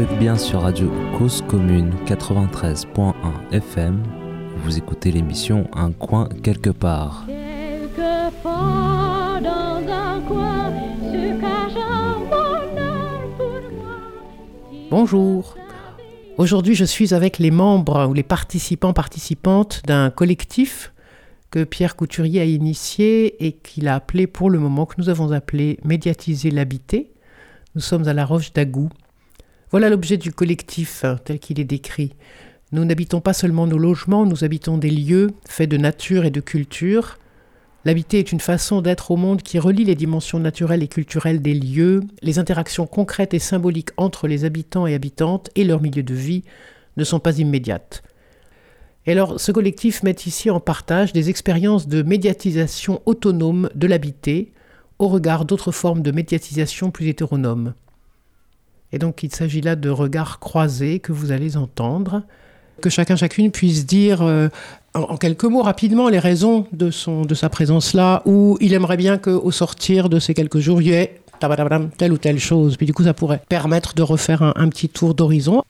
Êtes bien sur Radio Cause Commune 93.1 FM. Vous écoutez l'émission Un coin quelque part. Bonjour. Aujourd'hui, je suis avec les membres ou les participants participantes d'un collectif que Pierre Couturier a initié et qu'il a appelé pour le moment, que nous avons appelé Médiatiser l'habité. Nous sommes à la Roche d'Agou. Voilà l'objet du collectif hein, tel qu'il est décrit. Nous n'habitons pas seulement nos logements, nous habitons des lieux faits de nature et de culture. L'habiter est une façon d'être au monde qui relie les dimensions naturelles et culturelles des lieux, les interactions concrètes et symboliques entre les habitants et habitantes et leur milieu de vie ne sont pas immédiates. Et alors, ce collectif met ici en partage des expériences de médiatisation autonome de l'habité au regard d'autres formes de médiatisation plus hétéronomes. Et donc, il s'agit là de regards croisés que vous allez entendre, que chacun, chacune puisse dire euh, en, quelques mots rapidement les raisons de, son, de sa présence là, ou il aimerait bien qu'au sortir de ces quelques jours, il y ait telle ou telle chose. Puis du coup, ça pourrait permettre de refaire un petit tour d'horizon.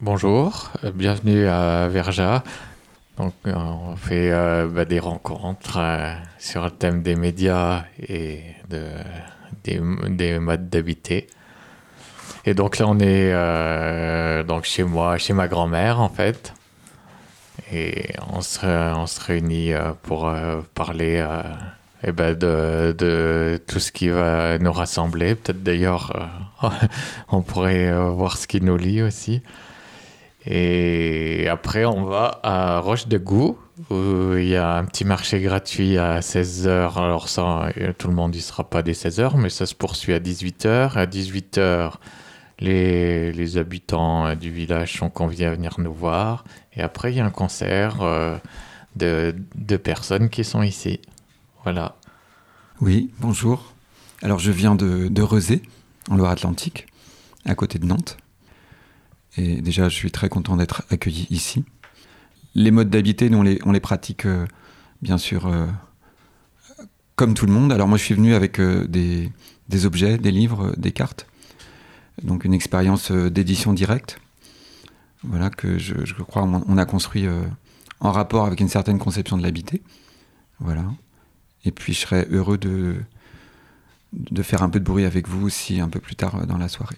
Bonjour, euh, bienvenue à Verja. Donc, euh, on fait bah, des rencontres sur le thème des médias et de, des, modes d'habiter. Et donc là, on est donc chez moi, chez ma grand-mère en fait. Et on se, réunit pour parler eh ben de, tout ce qui va nous rassembler. Peut-être d'ailleurs, on pourrait voir ce qui nous lie aussi. Et après, on va à Roche de Gou, où il y a un petit marché gratuit à 16h. Alors ça, tout le monde n'y sera pas dès 16h, mais ça se poursuit à 18h. À 18h, les, habitants du village sont conviés à venir nous voir. Et après, il y a un concert euh, de, personnes qui sont ici. Voilà. Oui, bonjour. Alors je viens de, de Rezé, en Loire-Atlantique, à côté de Nantes. Et déjà, je suis très content d'être accueilli ici. Les modes d'habiter, nous, on les, pratique, euh, bien sûr, euh, comme tout le monde. Alors moi, je suis venu avec euh, des, objets, des livres, des cartes. Donc une expérience d'édition directe. Voilà, que je, crois on a construit en rapport avec une certaine conception de l'habiter. Voilà. Et puis, je serais heureux de, de faire un peu de bruit avec vous aussi un peu plus tard dans la soirée.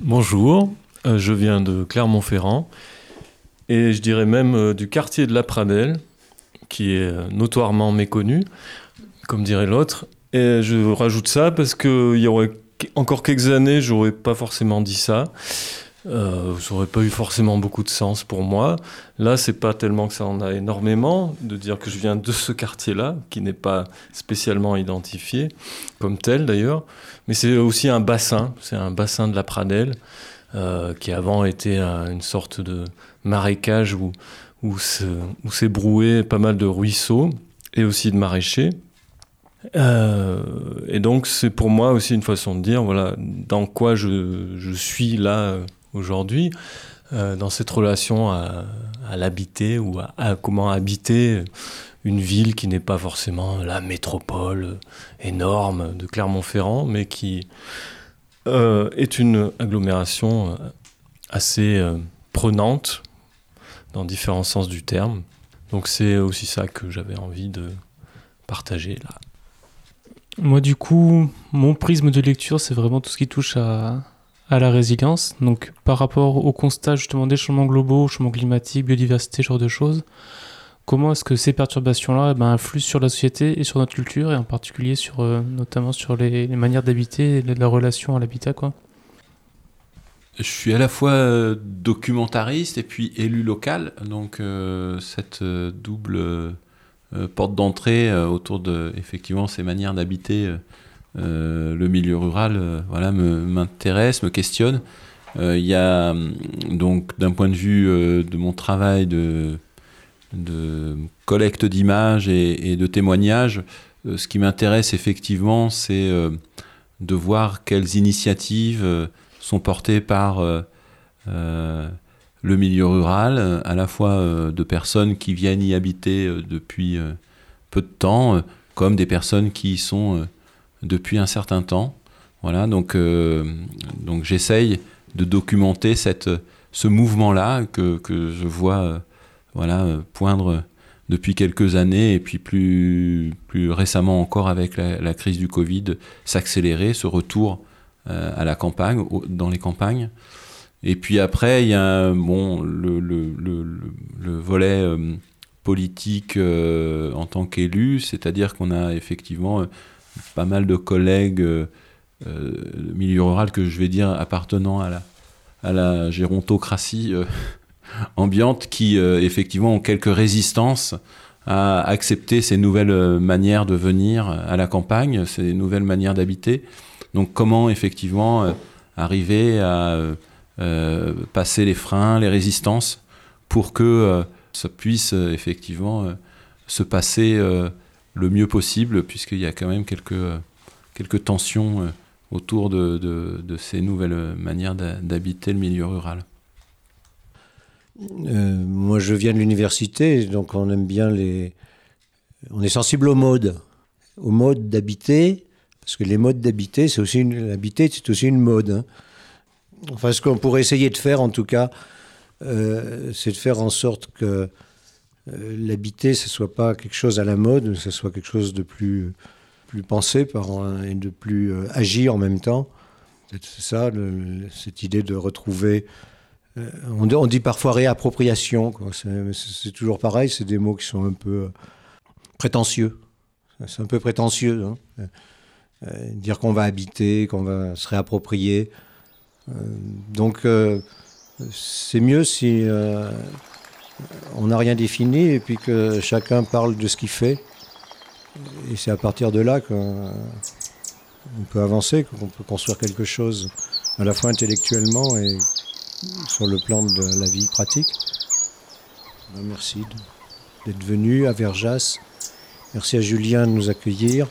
Bonjour, euh, je viens de Clermont-Ferrand et je dirais même euh, du quartier de la Pradelle, qui est euh, notoirement méconnu, comme dirait l'autre. Et je rajoute ça parce qu'il y aurait encore quelques années, j'aurais pas forcément dit ça. Euh, ça n'aurait pas eu forcément beaucoup de sens pour moi. Là, c'est pas tellement que ça en a énormément de dire que je viens de ce quartier-là, qui n'est pas spécialement identifié comme tel d'ailleurs, mais c'est aussi un bassin. C'est un bassin de la Pradelle euh, qui avant était une sorte de marécage où où broué pas mal de ruisseaux et aussi de maraîchers. Euh, et donc c'est pour moi aussi une façon de dire voilà dans quoi je, je suis là aujourd'hui, euh, dans cette relation à, l'habiter ou à, comment habiter une ville qui n'est pas forcément la métropole énorme de Clermont-Ferrand, mais qui euh, est une agglomération euh, assez prenante dans différents sens du terme. Donc c'est aussi ça que j'avais envie de partager là. Moi du coup, mon prisme de lecture, c'est vraiment tout ce qui touche à, la résilience. Donc, par rapport au constat justement des changements globaux, changements climatiques, biodiversité, ce genre de choses, comment est-ce que ces perturbations-là eh ben, influent sur la société et sur notre culture, et en particulier sur, euh, notamment sur les, manières d'habiter et la relation à l'habitat, quoi? Je suis à la fois euh, documentariste et puis élu local, donc euh, cette double porte d'entrée autour de effectivement ces manières d'habiter euh, le milieu rural euh, voilà, m'intéresse, me, questionne. Euh, il y a donc d'un point de vue de mon travail de, de collecte d'images et, de témoignages, ce qui m'intéresse effectivement, c'est de voir quelles initiatives sont portées par le milieu rural, à la fois de personnes qui viennent y habiter depuis peu de temps, comme des personnes qui y sont depuis un certain temps. Voilà, donc, donc j'essaye de documenter cette, ce mouvement-là que, que, je vois voilà, poindre depuis quelques années et puis plus, plus récemment encore avec la, crise du Covid, s'accélérer, ce retour euh, à la campagne, dans les campagnes. Et puis après, il y a bon, le, le, le, le volet euh, politique euh, en tant qu'élu, c'est-à-dire qu'on a effectivement pas mal de collègues milieu rural que je vais dire appartenant à la, à la gérontocratie ambiantes qui, euh, effectivement, ont quelques résistances à accepter ces nouvelles euh, manières de venir à la campagne, ces nouvelles manières d'habiter. Donc comment, effectivement, euh, arriver à passer les freins, les résistances, pour que ça puisse, effectivement, se passer le mieux possible, puisqu'il y a quand même quelques, quelques tensions autour de, de ces nouvelles manières d'habiter le milieu rural. Euh, moi, je viens de l'université, donc on aime bien les. On est sensible aux modes, aux modes d'habiter, parce que les modes d'habiter, c'est aussi une. L'habiter, c'est aussi une mode. Hein. Enfin, ce qu'on pourrait essayer de faire, en tout cas, euh, c'est de faire en sorte que euh, l'habiter, ce soit pas quelque chose à la mode, mais ce soit quelque chose de plus, pensé par, et de plus agi en même temps. C'est ça, cette idée de retrouver euh, on, dit parfois réappropriation. C'est toujours pareil, c'est des mots qui sont un peu euh, prétentieux. C'est un peu prétentieux. Hein. Euh, dire qu'on va habiter, qu'on va se réapproprier. Donc c'est mieux si on n'a rien défini et puis que chacun parle de ce qu'il fait. Et c'est à partir de là qu'on peut avancer, qu'on peut construire quelque chose à la fois intellectuellement et sur le plan de la vie pratique. Ben, merci d'être venu à Verjas. Merci à Julien de nous accueillir.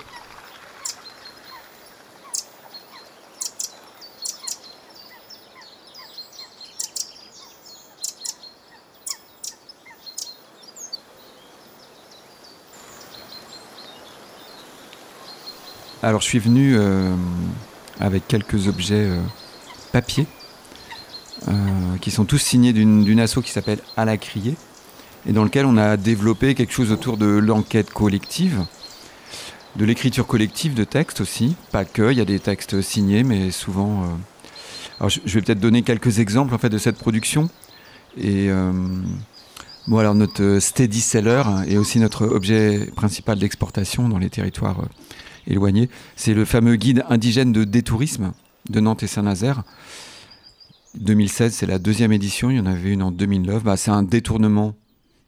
Alors je suis venu euh, avec quelques objets euh, papier euh, qui sont tous signés d'une asso qui s'appelle À la criée, et dans lequel on a développé quelque chose autour de l'enquête collective, de l'écriture collective de textes aussi, pas que, il y a des textes signés, mais souvent... Alors je, vais peut-être donner quelques exemples en fait de cette production. Et bon, alors notre steady seller et aussi notre objet principal d'exportation dans les territoires éloignés, c'est le fameux guide indigène de détourisme de Nantes et Saint-Nazaire, 2016, c'est la deuxième édition. Il y en avait une en 2009. Bah, c'est un détournement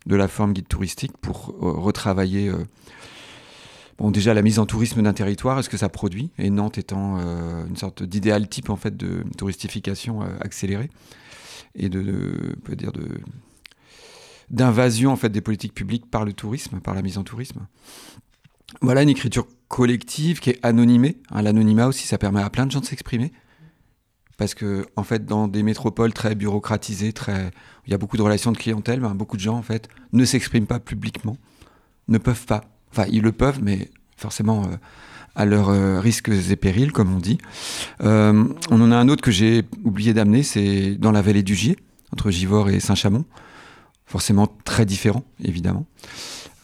de la forme guide touristique pour euh, retravailler. Euh, bon, déjà la mise en tourisme d'un territoire, est-ce que ça produit Et Nantes étant euh, une sorte d'idéal type en fait de touristification accélérée et de, peut dire d'invasion en fait des politiques publiques par le tourisme, par la mise en tourisme. Voilà une écriture collective qui est anonymée. Hein, l'anonymat aussi, ça permet à plein de gens de s'exprimer parce que en fait dans des métropoles très bureaucratisées, très il y a beaucoup de relations de clientèle, ben, beaucoup de gens en fait ne s'expriment pas publiquement, ne peuvent pas. Enfin, ils le peuvent, mais forcément euh, à leurs euh, risques et périls, comme on dit. Euh, on en a un autre que j'ai oublié d'amener, c'est dans la vallée du Gier, entre Givors et Saint-Chamond. Forcément très différent, évidemment.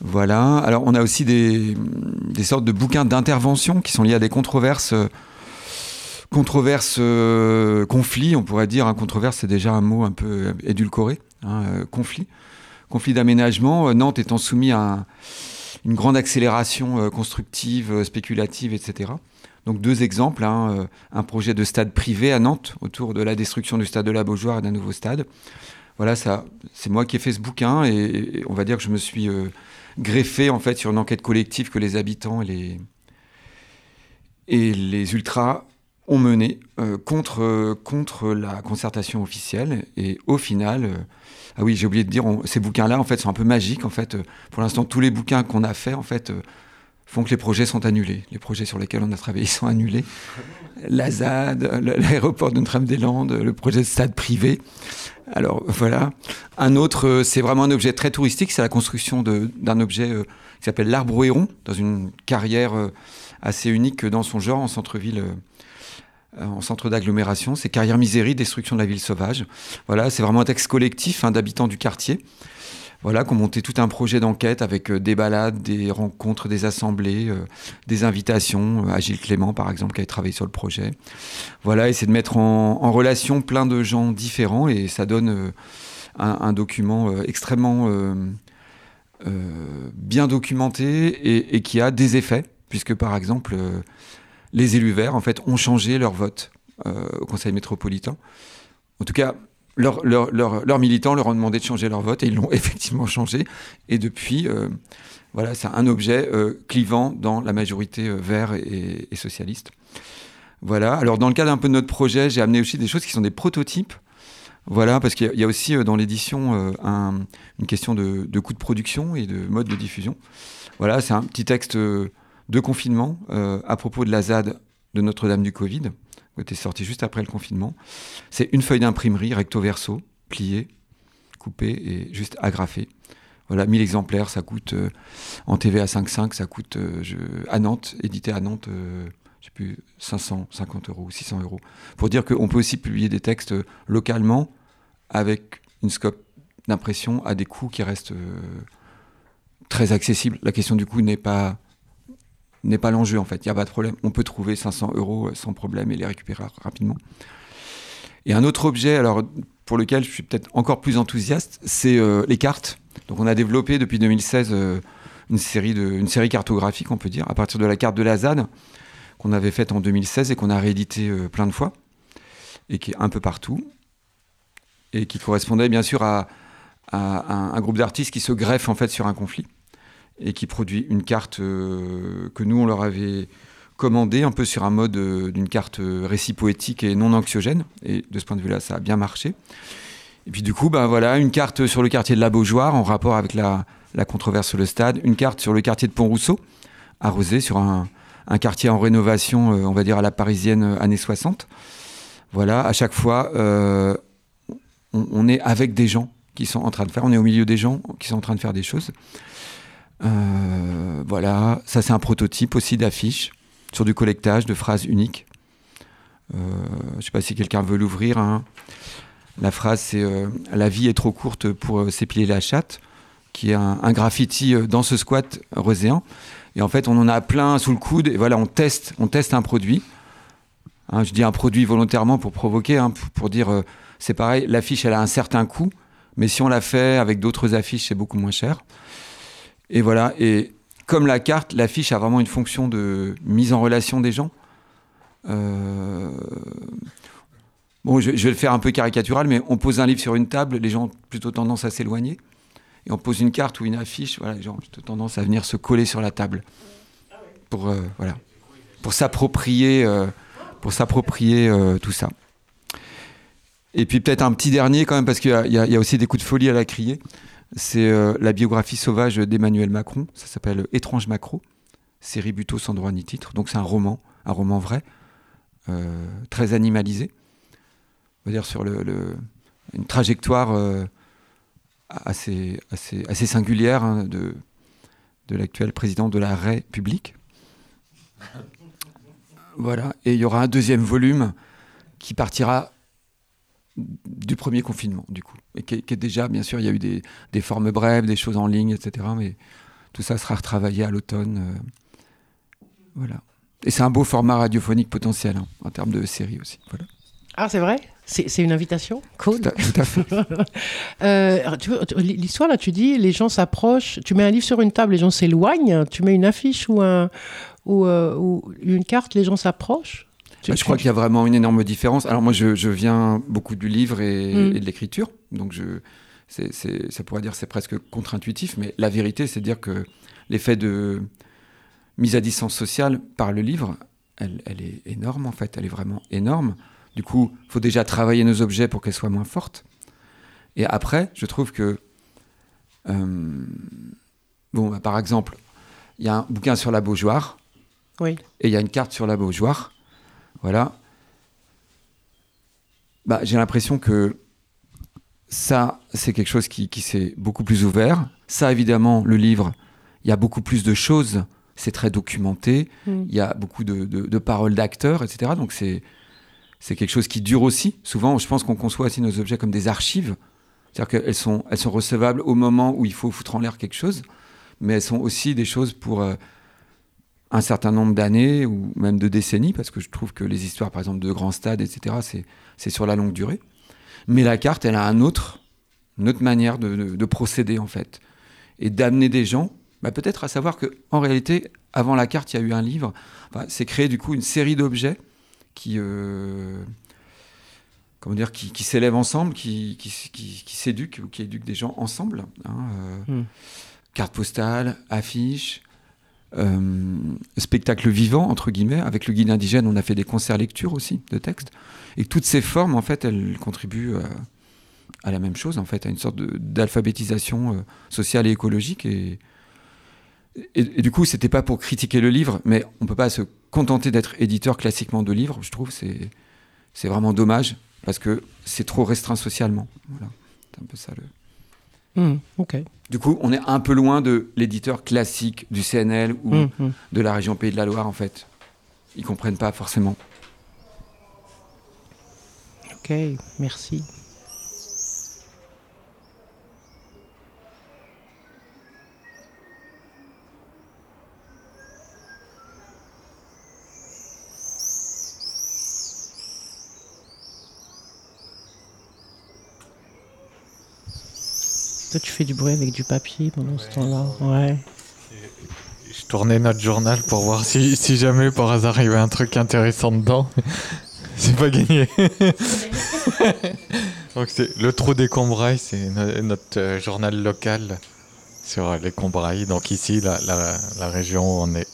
Voilà. Alors on a aussi des, sortes de bouquins d'intervention qui sont liés à des controverses Controverse, euh, conflit, on pourrait dire. hein, controverse, c'est déjà un mot un peu édulcoré. Hein, euh, conflit. Conflit d'aménagement. Euh, Nantes étant soumis à une grande accélération constructive, spéculative, etc. Donc deux exemples. Hein, un projet de stade privé à Nantes autour de la destruction du stade de la Beaujoire et d'un nouveau stade. Voilà, ça, c'est moi qui ai fait ce bouquin et, on va dire que je me suis greffé en fait sur une enquête collective que les habitants et les et les ultras ont mené euh, contre, euh, contre la concertation officielle. Et au final, euh, ah oui, j'ai oublié de dire, ces bouquins-là, en fait, sont un peu magiques. En fait, pour l'instant, tous les bouquins qu'on a faits, en fait, font que les projets sont annulés. Les projets sur lesquels on a travaillé sont annulés. La ZAD, l'aéroport de Notre-Dame-des-Landes, le projet de stade privé. Alors voilà. Un autre, c'est vraiment un objet très touristique, c'est la construction d'un objet qui s'appelle l'arbre héron, dans une carrière assez unique dans son genre en centre-ville euh, en centre d'agglomération. C'est Carrière Misérie, destruction de la ville sauvage. Voilà, c'est vraiment un texte collectif hein, d'habitants du quartier. Voilà, qui ont monté tout un projet d'enquête avec euh, des balades, des rencontres, des assemblées, euh, des invitations. à Gilles Clément, par exemple, qui a travaillé sur le projet. Voilà, et c'est de mettre en, relation plein de gens différents et ça donne un, document extrêmement bien documenté et, et, qui a des effets, puisque par exemple les élus verts, en fait, ont changé leur vote euh, au Conseil métropolitain. En tout cas, leurs leur, militants leur ont demandé de changer leur vote et ils l'ont effectivement changé. Et depuis, euh, voilà, c'est un objet euh, clivant dans la majorité vert et, socialiste. Voilà. Alors, dans le cadre un peu de notre projet, j'ai amené aussi des choses qui sont des prototypes. Voilà, parce qu'il y a aussi dans l'édition une question de, de coût de production et de mode de diffusion. Voilà, c'est un petit texte de confinement euh, à propos de la ZAD de Notre-Dame du Covid, était sorti juste après le confinement. C'est une feuille d'imprimerie recto verso, pliée, coupée et juste agrafée. Voilà, 1000 exemplaires, ça coûte euh, en TV à 5,5, ça coûte euh, à Nantes, édité à Nantes, je sais plus, 550 euros, 600 euros. Pour dire qu'on peut aussi publier des textes localement avec une scope d'impression à des coûts qui restent très accessibles. La question du coût n'est pas n'est pas l'enjeu en fait. Il n'y a pas de problème. On peut trouver 500 euros euh, sans problème et les récupérer rapidement. Et un autre objet, alors pour lequel je suis peut-être encore plus enthousiaste, c'est euh, les cartes. Donc on a développé depuis 2016 euh, une, série de, une série cartographique, on peut dire, à partir de la carte de la ZAD qu'on avait faite en 2016 et qu'on a réédité plein de fois et qui est un peu partout et qui correspondait bien sûr à, à un groupe d'artistes qui se greffe en fait sur un conflit et qui produit une carte euh, que nous, on leur avait commandée un peu sur un mode euh, d'une carte euh, récit poétique et non anxiogène. Et de ce point de vue-là, ça a bien marché. Et puis du coup, ben voilà, une carte sur le quartier de la Beaujoire en rapport avec la, controverse sur le stade, une carte sur le quartier de Pont-Rousseau, arrosé sur un, quartier en rénovation, on va dire à la parisienne années 60. Voilà, à chaque fois, on, est avec des gens qui sont en train de faire, on est au milieu des gens qui sont en train de faire des choses. Euh, voilà, ça c'est un prototype aussi d'affiche sur du collectage de phrases uniques. Euh, je ne sais pas si quelqu'un veut l'ouvrir. Hein. La phrase c'est euh, La vie est trop courte pour s'épiler la chatte, qui est un, graffiti dans ce squat roséen. Et en fait, on en a plein sous le coude. Et voilà, on teste, on teste un produit. Hein, je dis un produit volontairement pour provoquer, hein, pour, pour, dire c'est pareil, l'affiche elle a un certain coût, mais si on la fait avec d'autres affiches, c'est beaucoup moins cher. Et voilà. Et comme la carte, l'affiche a vraiment une fonction de mise en relation des gens. Euh, bon, je, vais le faire un peu caricatural, mais on pose un livre sur une table, les gens ont plutôt tendance à s'éloigner. Et on pose une carte ou une affiche, voilà, les gens ont plutôt tendance à venir se coller sur la table. Pour, euh, voilà, pour s'approprier, euh, pour s'approprier tout ça. Et puis peut-être un petit dernier quand même, parce qu'il y, y, a aussi des coups de folie à la crier. C'est euh, la biographie sauvage d'Emmanuel Macron. Ça s'appelle Étrange Macro, série Buto sans droit ni titre. Donc c'est un roman, un roman vrai, euh, très animalisé. On va dire sur le, une trajectoire euh, assez, assez, assez, singulière hein, de, de l'actuel président de la République. Voilà. Et il y aura un deuxième volume qui partira du premier confinement, du coup. Et qui est, déjà, bien sûr, il y a eu des, des, formes brèves, des choses en ligne, etc. Mais tout ça sera retravaillé à l'automne. Euh, voilà. Et c'est un beau format radiophonique potentiel, hein, en termes de série aussi. Voilà. Ah, c'est vrai? C'est une invitation? Cool. Tout à, fait. euh, L'histoire, là, tu dis, les gens s'approchent, tu mets un livre sur une table, les gens s'éloignent, tu mets une affiche ou, un, ou, euh, ou une carte, les gens s'approchent? Je crois qu'il y a vraiment une énorme différence. Alors moi, je, je viens beaucoup du livre et, mm. et de l'écriture, donc je, c'est, c'est, ça pourrait dire c'est presque contre-intuitif, mais la vérité, c'est de dire que l'effet de mise à distance sociale par le livre, elle, elle, est énorme en fait, elle est vraiment énorme. Du coup, il faut déjà travailler nos objets pour qu'elles soient moins fortes. Et après, je trouve que, euh, bon, bah, par exemple, il y a un bouquin sur la Beaujoire, oui. et il y a une carte sur la Beaujoire. Voilà. Bah, j'ai l'impression que ça, c'est quelque chose qui, qui s'est beaucoup plus ouvert. Ça, évidemment, le livre, il y a beaucoup plus de choses. C'est très documenté. Mm. Il y a beaucoup de, de, de paroles d'acteurs, etc. Donc, c'est, c'est quelque chose qui dure aussi. Souvent, je pense qu'on conçoit aussi nos objets comme des archives. C'est-à-dire qu'elles sont, elles sont recevables au moment où il faut foutre en l'air quelque chose, mais elles sont aussi des choses pour euh, un certain nombre d'années ou même de décennies, parce que je trouve que les histoires, par exemple, de grands stades, etc., c'est, sur la longue durée. Mais la carte, elle a un autre, une autre manière de, de- de procéder, en fait, et d'amener des gens, bah, peut-être à savoir que en réalité, avant la carte, il y a eu un livre. Enfin, c'est créé du coup une série d'objets qui, euh, comment dire, qui, qui s'élèvent ensemble, qui, qui, qui, qui s'éduquent ou qui éduquent des gens ensemble. hein, euh. Cartes postales, affiches, euh, spectacle vivant entre guillemets. Avec le guide indigène, on a fait des concerts lecture aussi de textes. Et toutes ces formes, en fait, elles contribuent euh, à la même chose, en fait, à une sorte d'alphabétisation euh, sociale et écologique. Et, et, du coup, c'était pas pour critiquer le livre, mais on peut pas se contenter d'être éditeur classiquement de livres. Je trouve c'est c'est vraiment dommage parce que c'est trop restreint socialement. Voilà, c'est un peu ça le. Hmm. Du coup, on est un peu loin de l'éditeur classique du CNL ou Hmm, hmm. de la région Pays de la Loire, en fait. Ils comprennent pas forcément. Ok, merci. Toi, tu fais du bruit avec du papier pendant ce temps-là. Ouais. Je tournais notre journal pour voir si, si jamais par hasard il y avait un truc intéressant dedans. c'est pas gagné. Donc c'est le trou des Combrailles, c'est no- notre euh, journal local sur euh, les Combrailles. Donc ici, la, la- la région où on est.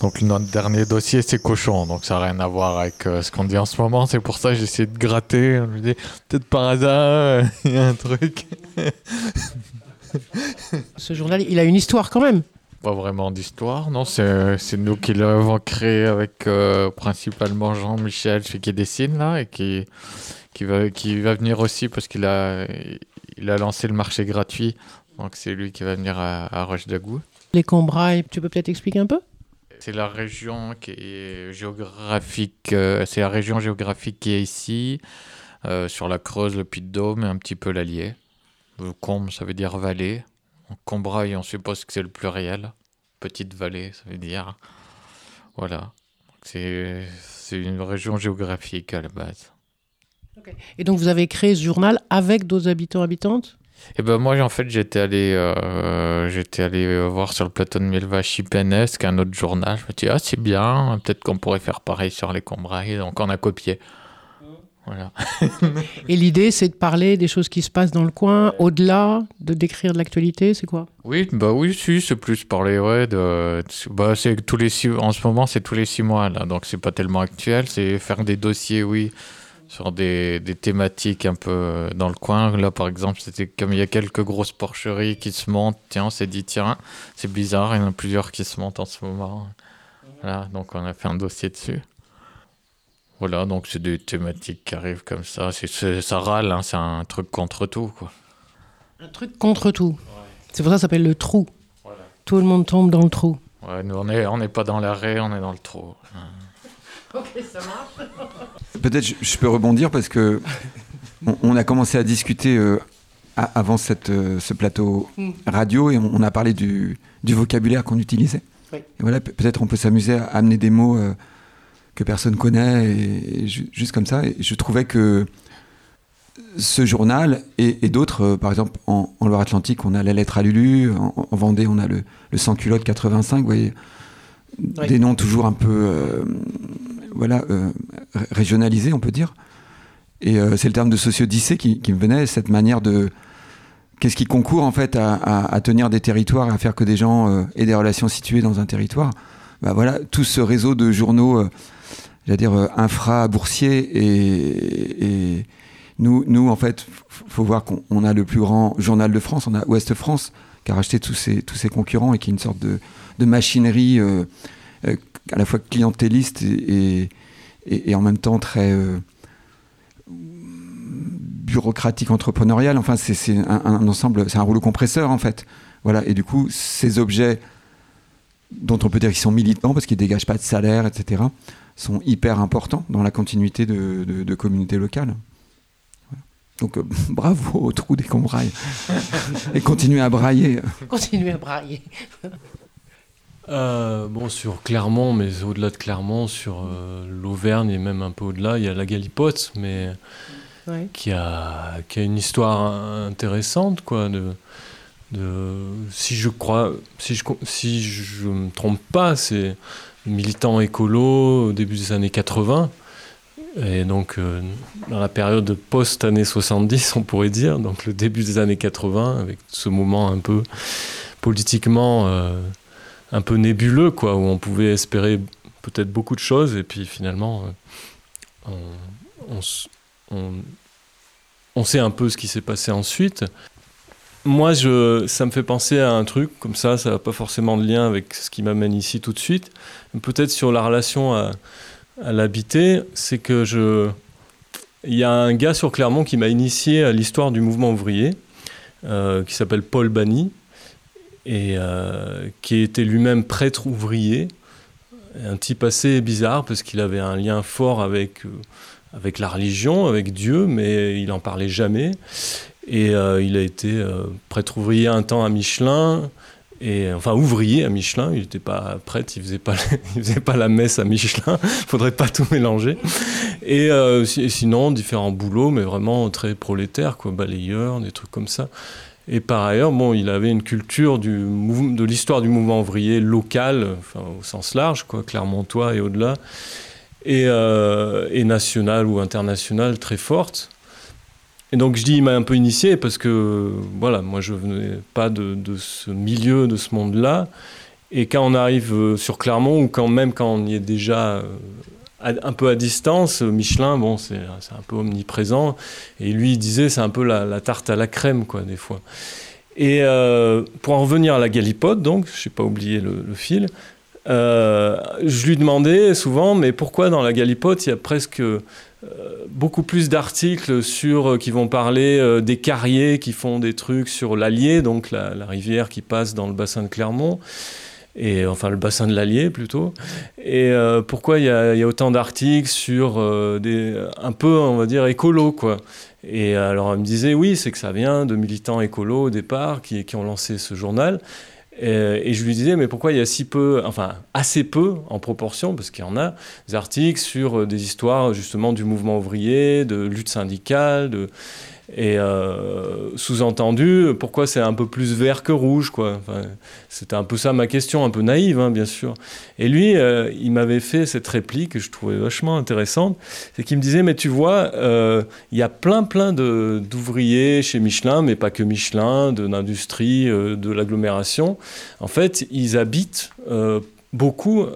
Donc notre dernier dossier, c'est cochon. Donc ça n'a rien à voir avec euh, ce qu'on dit en ce moment. C'est pour ça que j'essaie de gratter. Je me dis, peut-être par hasard, il y a un truc. Ce journal, il a une histoire quand même. Pas vraiment d'histoire, non, c'est nous qui l'avons créé avec euh, principalement Jean-Michel, celui qui dessine là, et qui, qui, va, qui va venir aussi parce qu'il a, il a lancé le marché gratuit. Donc c'est lui qui va venir à, à Roche d'Agou. Les Combrailles, tu peux peut-être expliquer un peu? C'est la région qui est géographique, euh, c'est la région géographique qui est ici, euh, sur la Creuse, le Puy-de-Dôme et un petit peu l'Allier. Le Combe, ça veut dire vallée. Combraille, on suppose que c'est le pluriel. Petite vallée, ça veut dire. Voilà. C'est une région géographique à la base. Et donc, vous avez créé ce journal avec d'autres habitants, habitantes? Et ben moi, en fait, j'étais allé, euh, j'étais allé euh, voir sur le plateau de Milvache Chipenesque un autre journal. Je me suis dit, ah, c'est bien, peut-être qu'on pourrait faire pareil sur les Combrailles. Donc, on a copié. Voilà. Et l'idée, c'est de parler des choses qui se passent dans le coin, au-delà, de décrire de l'actualité, c'est quoi? Oui, bah oui, si, c'est plus parler, ouais, de, bah, c'est tous les six, en ce moment, c'est tous les six mois, là, donc c'est pas tellement actuel, c'est faire des dossiers, oui, sur des, des thématiques un peu euh, dans le coin. Là, par exemple, c'était comme il y a quelques grosses porcheries qui se montent, tiens, on s'est dit, tiens, c'est bizarre, il y en a plusieurs qui se montent en ce moment. Voilà, donc on a fait un dossier dessus. Voilà, donc c'est des thématiques qui arrivent comme ça, c'est, c'est- ça râle, hein, c'est un truc contre tout, quoi. Un truc contre tout. C'est pour ça que ça s'appelle le trou. Voilà. Tout le monde tombe dans le trou. Ouais, nous, on n'est on pas dans l'arrêt, on est dans le trou. Ok, ça marche. Peut-être je, je peux rebondir parce que on, on a commencé à discuter euh, avant cette, euh, ce plateau Mm. radio et on, on a parlé du, du vocabulaire qu'on utilisait. Oui. Et voilà, pe- peut-être on peut s'amuser à amener des mots euh, que personne connaît et, et ju- juste comme ça. Et je trouvais que ce journal et, et d'autres, euh, par exemple en, en Loire-Atlantique, on a la lettre à Lulu, en, en Vendée, on a le, le sans culotte 85, vous voyez, Oui. des noms toujours un peu euh, voilà, euh, ré- régionalisés, on peut dire. Et euh, c'est le terme de sociodicée qui, qui me venait, cette manière de. Qu'est-ce qui concourt en fait à, à- à tenir des territoires, à faire que des gens aient des relations situées dans un territoire bah voilà, Tout ce réseau de journaux, euh, j'allais dire, euh, infra-boursiers et, et nous, en fait, f- faut voir qu'on on a le plus grand journal de France, on a Ouest France, qui a racheté tous ses, concurrents et qui est une sorte de, machinerie euh, euh, à la fois clientéliste et, en même temps très bureaucratique entrepreneurial. Enfin, c'est c'est un, un ensemble, c'est un rouleau compresseur en fait. Voilà. Et du coup, ces objets dont on peut dire qu'ils sont militants parce qu'ils dégagent pas de salaire, etc., sont hyper importants dans la continuité de, de, communautés locales. Donc bravo au trou des qu'on braille. Et continuez à brailler. Continuez à brailler. Euh, bon, sur Clermont, mais au-delà de Clermont, sur euh, l'Auvergne et même un peu au-delà, il y a la Galipote, mais qui, a, qui a une histoire intéressante, quoi. De, de, si je crois, si je, si je me trompe pas, c'est militant écolo au début des années 80. Et donc, euh, dans la période post-année 70, on pourrait dire, donc le début des années 80, avec ce moment un peu politiquement un peu nébuleux, quoi, où on pouvait espérer peut-être beaucoup de choses, et puis finalement, euh, on, on, sait un peu ce qui s'est passé ensuite. Moi, je, ça me fait penser à un truc, comme ça, ça n'a pas forcément de lien avec ce qui m'amène ici tout de suite, peut-être sur la relation à, l'habiter, c'est que je... Il y a un gars sur Clermont qui m'a initié à l'histoire du mouvement ouvrier, euh, qui s'appelle Paul Bany, et euh, qui était lui-même prêtre ouvrier, un type assez bizarre parce qu'il avait un lien fort avec, euh, avec la religion, avec Dieu, mais il n'en parlait jamais. Et euh, il a été prêtre ouvrier un temps à Michelin, et enfin ouvrier à Michelin, il n'était pas prêtre, il faisait pas, il faisait pas la messe à Michelin, faudrait pas tout mélanger. Et, sinon différents boulots, mais vraiment très prolétaires, quoi, balayeur, des trucs comme ça. Et par ailleurs, bon, il avait une culture de l'histoire du mouvement ouvrier local, enfin, au sens large, quoi, clermontois et au-delà, et, euh, et nationale ou internationale très forte. Et donc je dis il m'a un peu initié parce que voilà, moi je venais pas de, ce milieu, de ce monde-là. Et quand on arrive euh, sur Clermont, ou quand même quand on y est déjà euh, un peu à distance. Michelin, bon, c'est un peu omniprésent. Et lui, il disait, c'est un peu la, tarte à la crème, quoi, des fois. Et euh, pour en revenir à la galipote, donc, je n'ai pas oublié le, fil, euh, je lui demandais souvent, mais pourquoi dans la galipote, il y a presque euh, beaucoup plus d'articles sur qui vont parler des carriers qui font des trucs sur l'Allier, donc la, rivière qui passe dans le bassin de Clermont et enfin le bassin de l'Allier plutôt. Et euh, pourquoi il y, a autant d'articles sur euh, des un peu on va dire écolo quoi. Et alors elle me disait oui c'est que ça vient de militants écolos au départ qui ont lancé ce journal. Et, je lui disais mais pourquoi il y a si peu, enfin assez peu en proportion parce qu'il y en a des articles sur euh, des histoires justement du mouvement ouvrier, de lutte syndicale, de et euh, sous-entendu, pourquoi c'est un peu plus vert que rouge quoi? C'était un peu ça ma question, un peu naïve hein, bien sûr. Et lui, euh, il m'avait fait cette réplique que je trouvais vachement intéressante, c'est qu'il me disait mais tu vois, euh, il y a plein plein d'ouvriers chez Michelin, mais pas que Michelin, de l'industrie, de l'agglomération. En fait, ils habitent beaucoup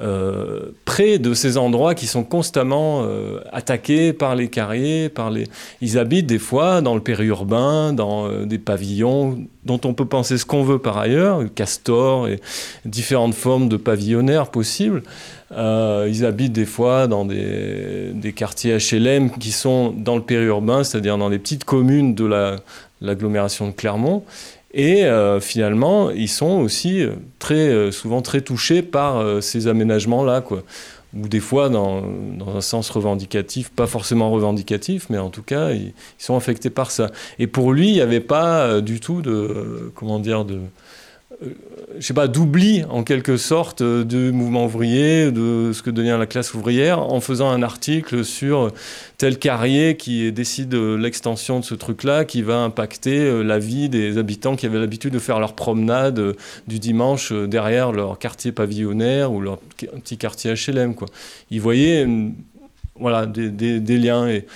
euh, près de ces endroits qui sont constamment euh, attaqués par les carriers, par les... Ils habitent des fois dans le périurbain, dans euh, des pavillons dont on peut penser ce qu'on veut par ailleurs, castors et différentes formes de pavillonnaires possibles. ils habitent des fois dans des, quartiers HLM qui sont dans le périurbain, c'est-à-dire dans les petites communes de l'agglomération de Clermont. Et euh, finalement, ils sont aussi euh, très, euh, souvent très touchés par ces aménagements-là, quoi. Ou des fois, dans, dans, un sens revendicatif, pas forcément revendicatif, mais en tout cas, ils, sont affectés par ça. Et pour lui, il n'y avait pas du tout de, comment dire, de, je sais pas, d'oubli en quelque sorte euh, du mouvement ouvrier, de ce que devient la classe ouvrière, en faisant un article sur tel carrier qui décide l'extension de ce truc-là, qui va impacter euh, la vie des habitants qui avaient l'habitude de faire leur promenade euh, du dimanche derrière leur quartier pavillonnaire ou leur petit quartier HLM. Quoi. Ils voyaient voilà, des, liens. Et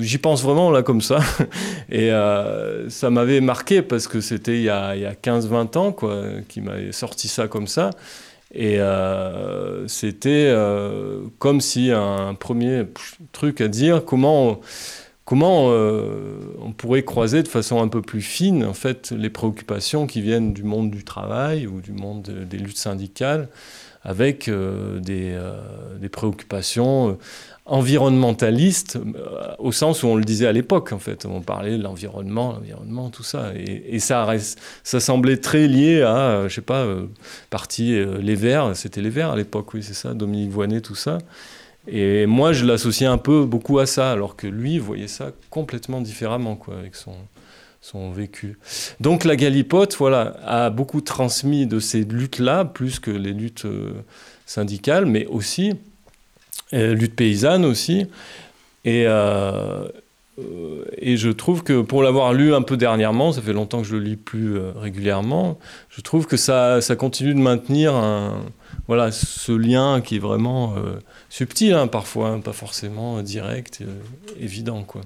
j'y pense vraiment là comme ça. Et euh, ça m'avait marqué parce que c'était il y a, a 15-20 ans quoi, qui m'avait sorti ça comme ça. Et euh, c'était euh, comme si un premier truc à dire, comment, comment on pourrait croiser de façon un peu plus fine en fait les préoccupations qui viennent du monde du travail ou du monde des luttes syndicales avec des, des, préoccupations environnementaliste euh, au sens où on le disait à l'époque en fait. On parlait de l'environnement l'environnement tout ça. Et, ça ça semblait très lié à euh, je sais pas euh, partie les Verts. C'était les Verts à l'époque oui c'est ça Dominique Voynet tout ça. Et moi je l'associais un peu beaucoup à ça alors que lui voyait ça complètement différemment quoi avec son son vécu. Donc la Galipote, voilà, a beaucoup transmis de ces luttes-là, plus que les luttes syndicales, mais aussi lutte paysanne aussi. Et, euh, euh, et je trouve que pour l'avoir lu un peu dernièrement, ça fait longtemps que je le lis plus euh, régulièrement, je trouve que ça, ça continue de maintenir voilà, ce lien qui est vraiment subtil hein, parfois, hein, pas forcément direct, évident. quoi.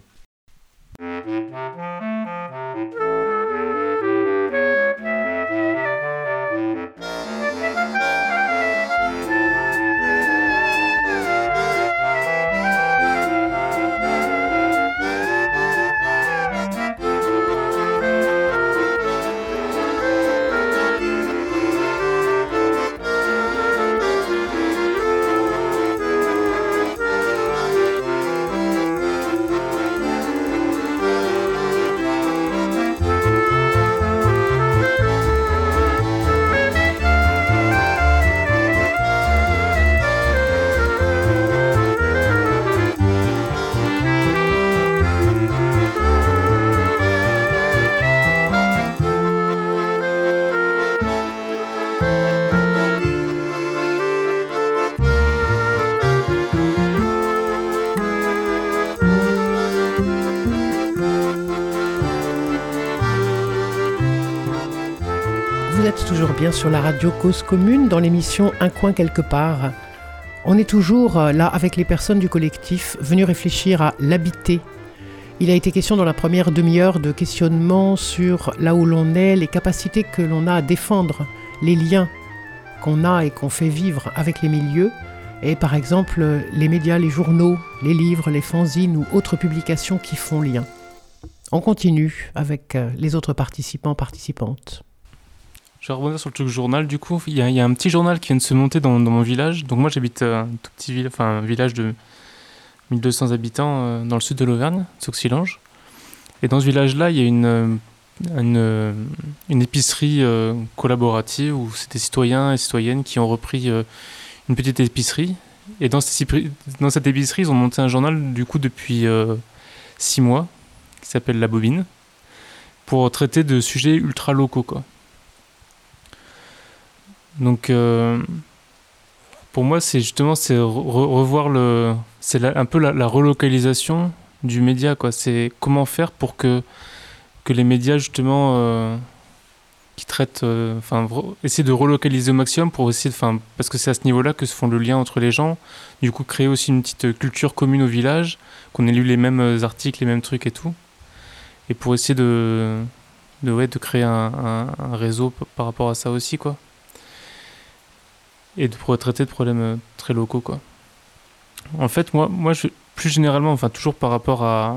Sur la radio Cause Commune dans l'émission Un coin quelque part. On est toujours euh, là avec les personnes du collectif venues réfléchir à l'habiter. Il a été question dans la première demi-heure de questionnement sur là où l'on est, les capacités que l'on a à défendre, les liens qu'on a et qu'on fait vivre avec les milieux, et par exemple les médias, les journaux, les livres, les fanzines ou autres publications qui font lien. On continue avec euh, les autres participants, participantes. Je vais rebondir sur le truc journal. Du coup, il y, a un petit journal qui vient de se monter dans, mon village. Donc moi, j'habite un tout petit village, enfin un village de 1200 habitants euh, dans le sud de l'Auvergne, Sauxilange. Et dans ce village-là, il y a une, euh, euh, épicerie collaborative où c'est des citoyens et citoyennes qui ont repris une petite épicerie. Et dans cette, épicerie, ils ont monté un journal du coup depuis six mois qui s'appelle La Bobine pour traiter de sujets ultra locaux. Donc, euh, pour moi, c'est justement revoir le, c'est un peu la, relocalisation du média, quoi. C'est comment faire pour que que les médias justement euh, qui traitent, euh, enfin, essayer de relocaliser au maximum pour essayer, enfin, parce que c'est à ce niveau-là que se font le lien entre les gens. Du coup, créer aussi une petite culture commune au village, qu'on ait lu les mêmes articles, les mêmes trucs et tout, et pour essayer de de, ouais, de créer un, un réseau par rapport à ça aussi, quoi et de traiter de problèmes euh, très locaux quoi. En fait, moi, moi plus généralement, enfin toujours par rapport à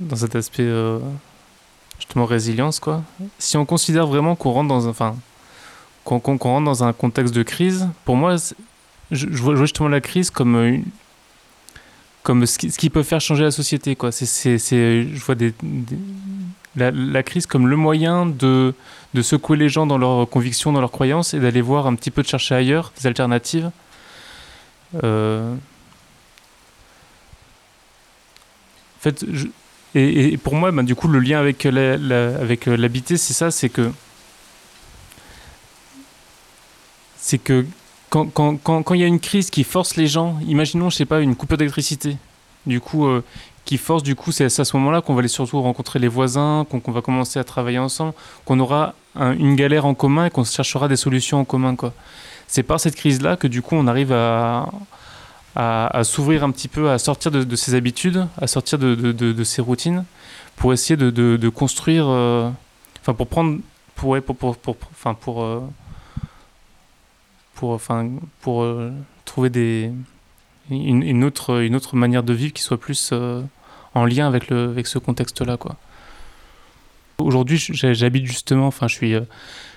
dans cet aspect euh, justement résilience quoi. Si on considère vraiment qu'on rentre dans un, enfin qu'on rentre dans un contexte de crise, pour moi, je, vois justement la crise comme euh, comme ce qui, ce qui, peut faire changer la société quoi. C'est, je vois des, la, crise comme le moyen de, secouer les gens dans leurs convictions, dans leurs croyances et d'aller voir un petit peu de chercher ailleurs des alternatives. Euh, en fait, et, pour moi, ben, du coup, le lien avec avec euh, l'habité, c'est ça, c'est que c'est que quand il y a une crise qui force les gens, imaginons, je sais pas, une coupure d'électricité. Du coup, euh, force du coup, c'est à ce moment-là qu'on va aller surtout rencontrer les voisins, qu'on va commencer à travailler ensemble, qu'on aura une galère en commun et qu'on cherchera des solutions en commun. Quoi. C'est par cette crise-là que du coup on arrive à, à, s'ouvrir un petit peu, à sortir de, ses habitudes, à sortir de, de, ses routines, pour essayer de, construire, euh, enfin pour prendre, pour, pour, pour, pour, enfin pour, euh, pour, enfin pour euh, trouver des une, autre, une autre manière de vivre qui soit plus euh, en lien avec, le, avec ce contexte-là. Aujourd'hui, j'habite justement, enfin, je suis, euh,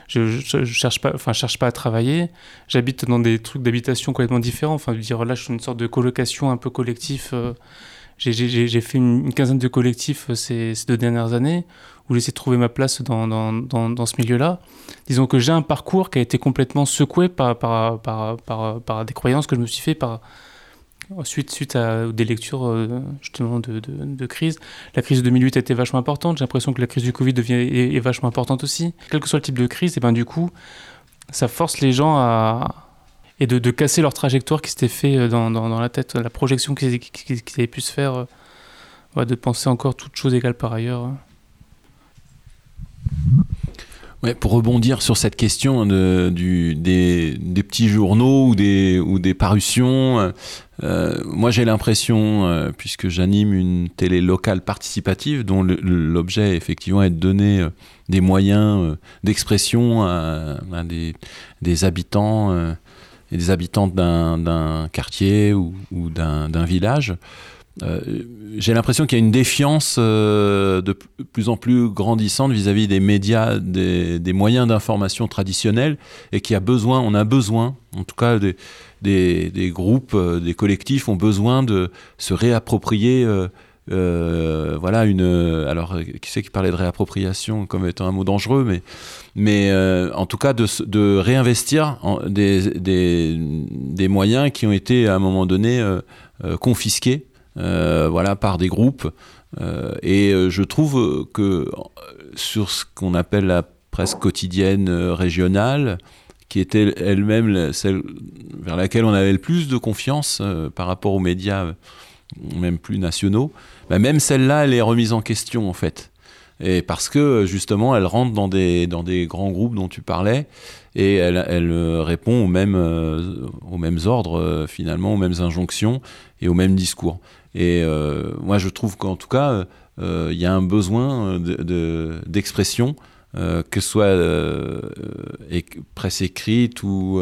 je, cherche pas, enfin, cherche pas à travailler. J'habite dans des trucs d'habitation complètement différents. Enfin, dire, là, je suis une sorte de colocation un peu collectif. Euh, j'ai fait une, quinzaine de collectifs euh, ces, deux dernières années où j'ai essayé de trouver ma place dans, dans, dans, dans ce milieu-là. Disons que j'ai un parcours qui a été complètement secoué par, par, par, par des croyances que je me suis fait par, suite, suite à des lectures euh, justement de, de, crise. La crise de 2008 a été vachement importante. J'ai l'impression que la crise du Covid devient, est, vachement importante aussi. Quel que soit le type de crise, et ben du coup, ça force les gens à et de, casser leur trajectoire qui s'était fait euh, dans, dans, la tête, la projection qu'ils qu avaient pu se faire, euh, de penser encore toutes choses égales par ailleurs. Ouais, pour rebondir sur cette question de, du, des, des, petits journaux ou des, ou des parutions, euh, moi j'ai l'impression, euh, puisque j'anime une télé locale participative dont l'objet effectivement est de donner euh, des moyens euh, d'expression à, des, des habitants euh, et des habitantes d'un quartier ou, ou d'un village, euh, j'ai l'impression qu'il y a une défiance euh, de plus en plus grandissante vis-à-vis -vis des médias, des, moyens d'information traditionnels, et qu'il a besoin, on a besoin, en tout cas des, groupes, euh, des collectifs ont besoin de se réapproprier. Euh, euh, voilà une alors qui sait qui parlait de réappropriation comme étant un mot dangereux mais mais euh, en tout cas de, réinvestir des, moyens qui ont été à un moment donné euh, confisqués euh, voilà, par des groupes. Euh, et euh, je trouve que sur ce qu'on appelle la presse quotidienne régionale, qui était elle-même celle vers laquelle on avait le plus de confiance euh, par rapport aux médias même plus nationaux, bah même celle-là, elle est remise en question en fait. Et parce que justement, elle rentre dans des, dans des grands groupes dont tu parlais, et elle, répond aux mêmes, euh, aux mêmes ordres, euh, finalement, aux mêmes injonctions et aux mêmes discours. Et euh, moi, je trouve qu'en tout cas, il euh, y a un besoin d'expression, de, de, euh, que ce soit euh, presse écrite ou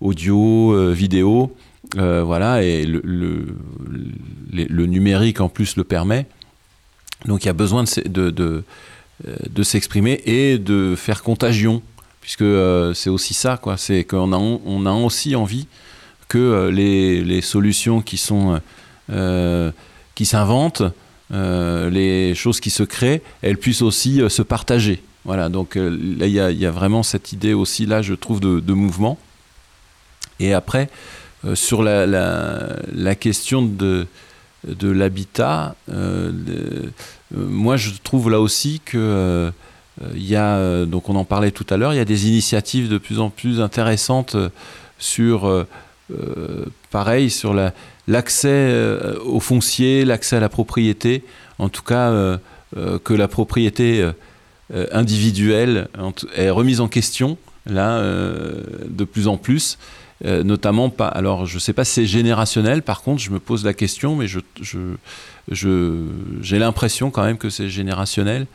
audio, vidéo. voilà, et le, le, numérique en plus le permet. Donc il y a besoin de, de, de, de s'exprimer et de faire contagion, puisque euh, c'est aussi ça, quoi. C'est qu'on a, on a aussi envie que euh, les, les solutions qui sont euh, qui s'inventent, euh, les choses qui se créent, elles puissent aussi euh, se partager. Voilà, donc euh, là, il y, y, a vraiment cette idée aussi, là, je trouve, de, mouvement. Et après, euh, sur la, la, question de, de l'habitat, euh, moi, je trouve là aussi que il y a, donc on en parlait tout à l'heure, il y a des initiatives de plus en plus intéressantes sur, euh, pareil, sur la, l'accès euh, au foncier, l'accès à la propriété, en tout cas euh, euh, que la propriété individuelle est remise en question là de plus en plus. Euh, notamment pas. Alors, je sais pas si c'est générationnel. Par contre, je me pose la question, mais je, j'ai l'impression quand même que c'est générationnel.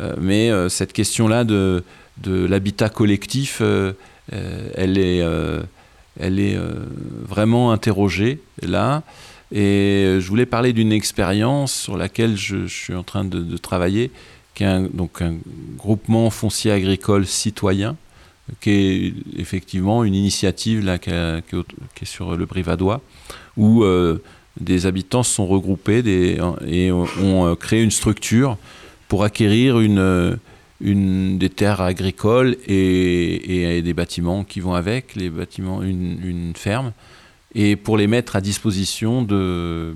Euh, mais euh, cette question-là de, de l'habitat collectif, elle est elle est euh, vraiment interrogée là. Et je voulais parler d'une expérience sur laquelle je, suis en train de, travailler, qui est un, donc un groupement foncier agricole citoyen, qui est effectivement une initiative là, qui, est, sur le Brivadois, où euh, des habitants se sont regroupés et ont créé une structure pour acquérir une, une, des terres agricoles et, des bâtiments qui vont avec, les bâtiments, une, ferme, et pour les mettre à disposition de,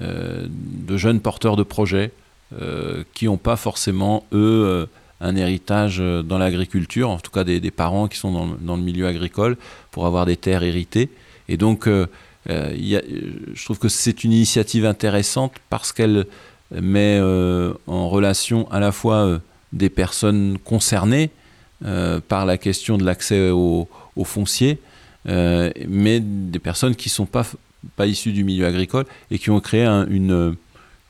euh, de jeunes porteurs de projets euh, qui n'ont pas forcément, eux, euh, un héritage dans l'agriculture, en tout cas des, parents qui sont dans, le milieu agricole, pour avoir des terres héritées. Et donc, je trouve que c'est une initiative intéressante parce qu'elle met en relation à la fois des personnes concernées euh, par la question de l'accès au, au, foncier, euh, mais des personnes qui ne sont pas, pas issues du milieu agricole et qui ont créé un,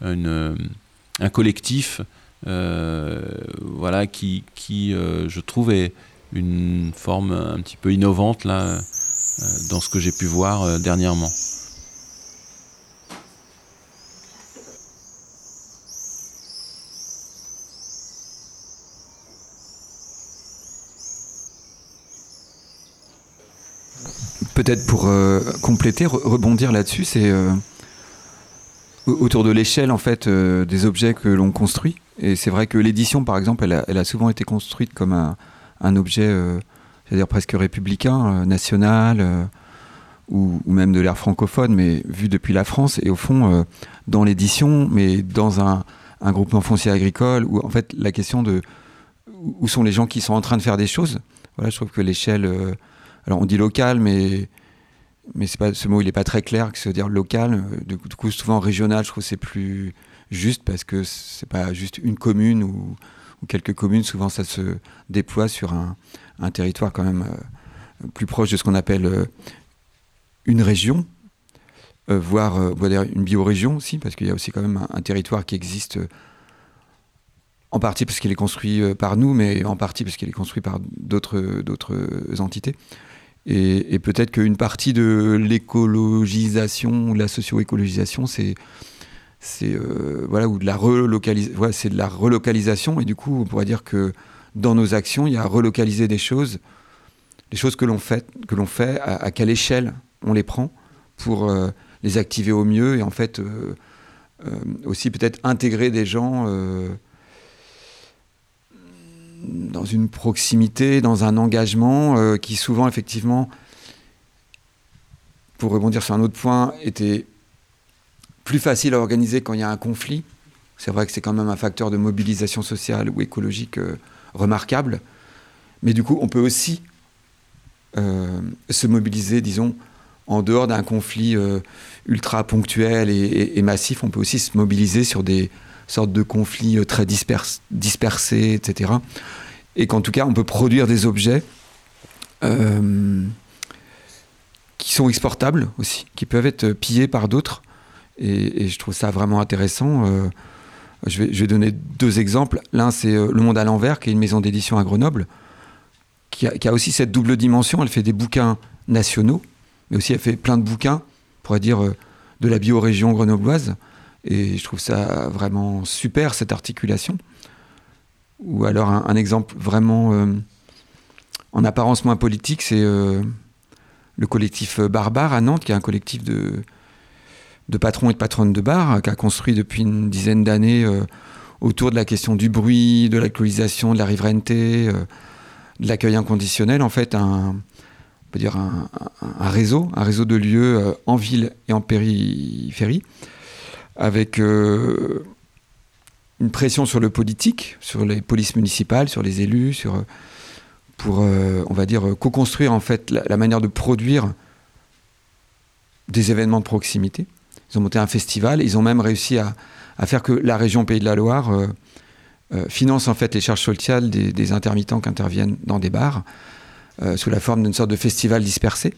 un collectif euh, voilà, qui, qui euh, je trouve, est une forme un petit peu innovante là, euh, dans ce que j'ai pu voir euh, dernièrement. Peut-être pour euh, compléter, rebondir là-dessus, c'est autour de l'échelle en fait des objets que l'on construit. Et c'est vrai que l'édition, par exemple, elle a, souvent été construite comme un, objet, c'est-à-dire presque républicain, national ou, même de l'ère francophone, mais vu depuis la France. Et au fond, euh, dans l'édition, mais dans un, un, groupement foncier agricole, où en fait la question de où sont les gens qui sont en train de faire des choses. Voilà, je trouve que l'échelle, euh, alors on dit local, mais ce mot, il n'est pas très clair, que se dire local. Euh, du coup, souvent régional, je trouve c'est plus juste parce que c'est pas juste une commune ou, quelques communes. Souvent, ça se déploie sur un, territoire quand même plus proche de ce qu'on appelle une région, euh, voire, euh, une biorégion aussi, parce qu'il y a aussi quand même un, territoire qui existe euh, en partie parce qu'il est construit par nous, mais en partie parce qu'il est construit par d'autres entités. Et, peut-être qu'une partie de l'écologisation de la socio-écologisation, c'est c'est voilà ou de la relocalisation c'est de la relocalisation. Et du coup on pourrait dire que dans nos actions il y a relocaliser des choses les choses que l'on fait que l'on fait à, quelle échelle on les prend pour euh, les activer au mieux et en fait euh, euh, aussi peut-être intégrer des gens dans une proximité, dans un engagement qui souvent effectivement, pour rebondir sur un autre point, était plus facile à organiser quand il y a un conflit. C'est vrai que c'est quand même un facteur de mobilisation sociale ou écologique remarquable. Mais du coup, on peut aussi se mobiliser, disons, en dehors d'un conflit euh, ultra ponctuel et, massif, on peut aussi se mobiliser sur des sortes de conflits euh, très dispersés, etc. Et qu'en tout cas, on peut produire des objets euh, qui sont exportables aussi, qui peuvent être pillés par d'autres. Et, je trouve ça vraiment intéressant. je, vais, donner deux exemples. L'un, c'est Le Monde à l'envers, qui est une maison d'édition à Grenoble, qui a aussi cette double dimension. Elle fait des bouquins nationaux, mais aussi elle fait plein de bouquins, on pourrait dire, euh, de la biorégion grenobloise. Et je trouve ça vraiment super, cette articulation. Ou alors un, exemple vraiment euh, en apparence moins politique, c'est euh, le collectif Barbare à Nantes, qui est un collectif de, de patrons et de patronnes de bar, qui a construit depuis une dizaine d'années autour de la question du bruit, de l'alcoolisation, de la riverainté, de l'accueil inconditionnel, en fait, on peut dire un, réseau, un réseau de lieux euh, en ville et en périphérie, avec euh, une pression sur le politique, sur les polices municipales, sur les élus, sur, euh, pour, on va dire, co-construire en fait la, manière de produire des événements de proximité. Ils ont monté un festival, ils ont même réussi à, faire que la région Pays de la Loire finance en fait les charges sociales des, intermittents qui interviennent dans des bars. Euh, sous la forme d'une sorte de festival dispersé,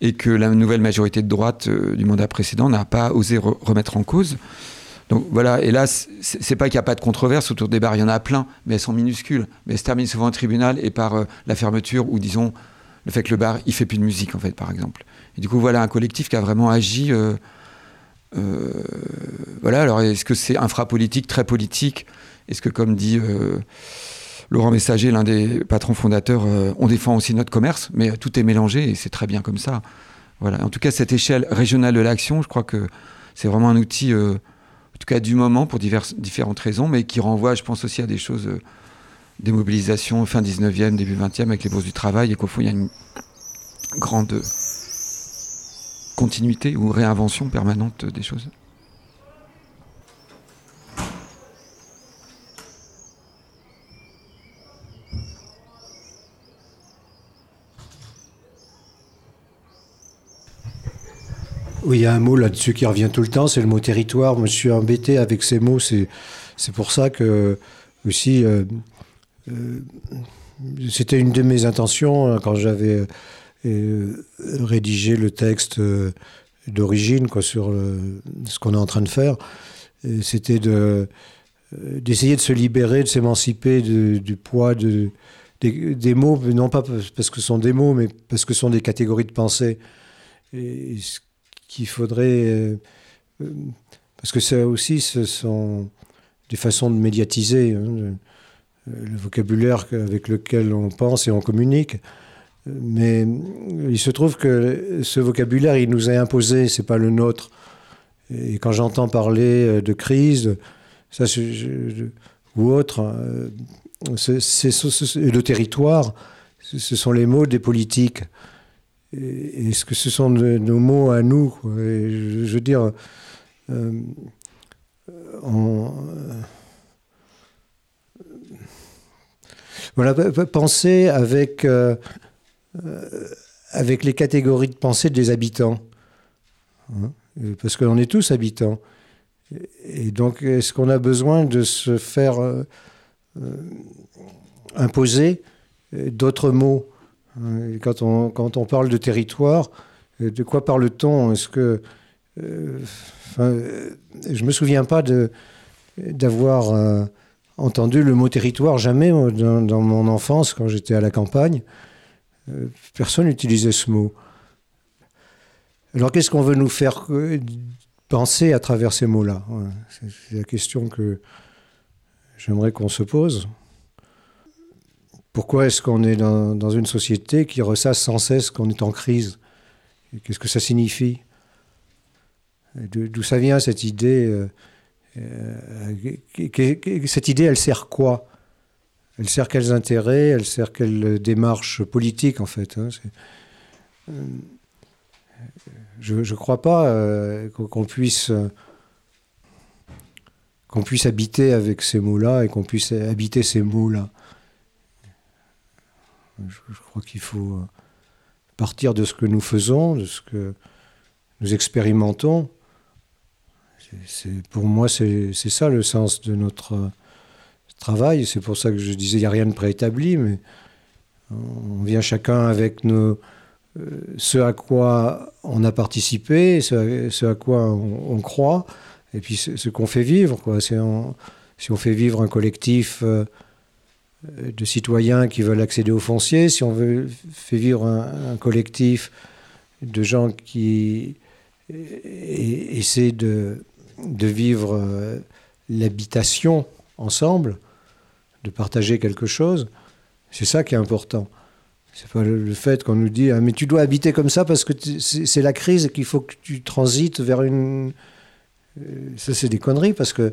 et que la nouvelle majorité de droite euh, du mandat précédent n'a pas osé remettre en cause. Donc voilà, et là, c'est pas qu'il n'y a pas de controverse autour des bars, il y en a plein, mais elles sont minuscules. Mais elles se terminent souvent au tribunal et par euh, la fermeture ou disons le fait que le bar, il fait plus de musique en fait, par exemple. Et du coup, voilà un collectif qui a vraiment agi. voilà, alors est-ce que c'est infrapolitique, très politique Est-ce que, comme dit Laurent Messager, l'un des patrons fondateurs, euh, on défend aussi notre commerce, mais tout est mélangé et c'est très bien comme ça. Voilà. En tout cas, cette échelle régionale de l'action, je crois que c'est vraiment un outil, euh, en tout cas du moment, pour différentes raisons, mais qui renvoie, je pense aussi à des choses, euh, des mobilisations fin 19e, début 20e avec les bourses du travail, et qu'au fond, il y a une grande continuité ou réinvention permanente des choses. Oui, il y a un mot là-dessus qui revient tout le temps, c'est le mot territoire. Moi, je suis embêté avec ces mots. C'est, c'est pour ça que, aussi, euh, euh, c'était une de mes intentions hein, quand j'avais euh, rédigé le texte d'origine quoi, sur ce qu'on est en train de faire. C'était de, d'essayer de se libérer, de s'émanciper du poids de, des, mots, non pas parce que ce sont des mots, mais parce que ce sont des catégories de pensée. Qu'il faudrait... Euh, euh, parce que ça aussi, ce sont des façons de médiatiser hein, le vocabulaire avec lequel on pense et on communique. Mais il se trouve que ce vocabulaire, il nous est imposé, c'est pas le nôtre. Et quand j'entends parler de crise, ça, ou autre, le territoire, ce sont les mots des politiques. Est-ce que ce sont nos mots à nous je, veux dire, euh, on, voilà, penser avec, euh, avec les catégories de pensée des habitants. Hein, parce qu'on est tous habitants. Et donc, est-ce qu'on a besoin de se faire euh, imposer d'autres mots quand on, quand on parle de territoire, de quoi parle-t-on? Est-ce que. Euh, je me souviens pas d'avoir euh, entendu le mot territoire jamais dans, mon enfance, quand j'étais à la campagne. Euh, personne n'utilisait ce mot. Alors qu'est-ce qu'on veut nous faire penser à travers ces mots-là? C'est la question que j'aimerais qu'on se pose. Pourquoi est-ce qu'on est dans, une société qui ressasse sans cesse qu'on est en crise Qu'est-ce que ça signifie D'où ça vient cette idée euh, euh, Cette idée, elle sert quoi? Elle sert quels intérêts? Elle sert quelle démarche politique en fait hein? Euh, Je ne crois pas qu'on puisse qu'on puisse habiter avec ces mots-là et qu'on puisse habiter ces mots-là. Je, crois qu'il faut euh, partir de ce que nous faisons, de ce que nous expérimentons. Pour moi, c'est, ça le sens de notre euh, travail. C'est pour ça que je disais, il n'y a rien de préétabli, mais on vient chacun avec nos, euh, ce à quoi on a participé, ce, à, quoi on, croit, et puis ce, qu'on fait vivre. Si on fait vivre un collectif de citoyens qui veulent accéder au foncier, si on veut faire vivre un, collectif de gens qui essaient de, de vivre euh, l'habitation ensemble, de partager quelque chose, c'est ça qui est important. C'est pas le, fait qu'on nous dit ah, mais tu dois habiter comme ça parce que c'est la crise et qu'il faut que tu transites vers une. Euh, ça c'est des conneries parce que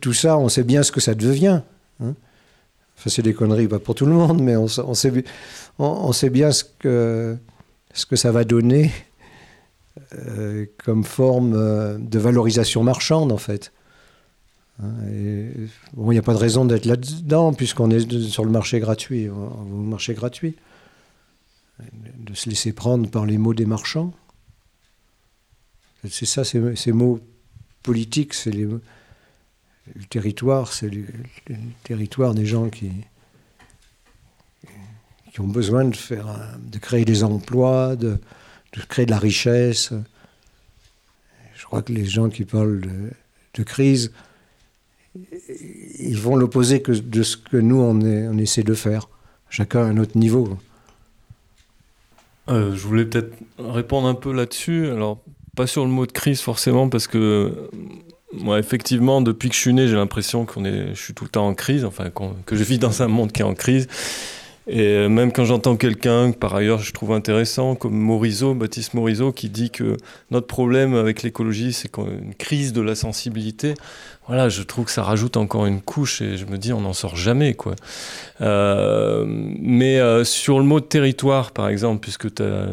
tout ça, on sait bien ce que ça devient. Hein. enfin, c'est des conneries, pas pour tout le monde, mais on, sait, on, sait, bien ce que, ce que ça va donner euh, comme forme euh, de valorisation marchande, en fait. Hein, bon, il n'y a pas de raison d'être là-dedans, puisqu'on est sur le marché gratuit. Le marché gratuit. De se laisser prendre par les mots des marchands. C'est ça, ces mots politique, c'est le territoire, c'est le, territoire des gens qui, qui ont besoin de, faire, de créer des emplois, de, créer de la richesse. Je crois que les gens qui parlent de, crise, ils vont l'opposer de ce que nous, on, on essaie de faire, chacun à un autre niveau. Euh, je voulais peut-être répondre un peu là-dessus. Alors, pas sur le mot de crise forcément, parce que moi, effectivement, depuis que je suis né, j'ai l'impression qu'on est, je suis tout le temps en crise, enfin, que je vis dans un monde qui est en crise. Et euh, même quand j'entends quelqu'un, par ailleurs, je trouve intéressant, comme Morisot, Baptiste Morisot, qui dit que notre problème avec l'écologie, c'est qu'on a une crise de la sensibilité. Voilà, je trouve que ça rajoute encore une couche et je me dis, on n'en sort jamais, quoi. Euh, mais euh, sur le mot de territoire, par exemple, puisque tu as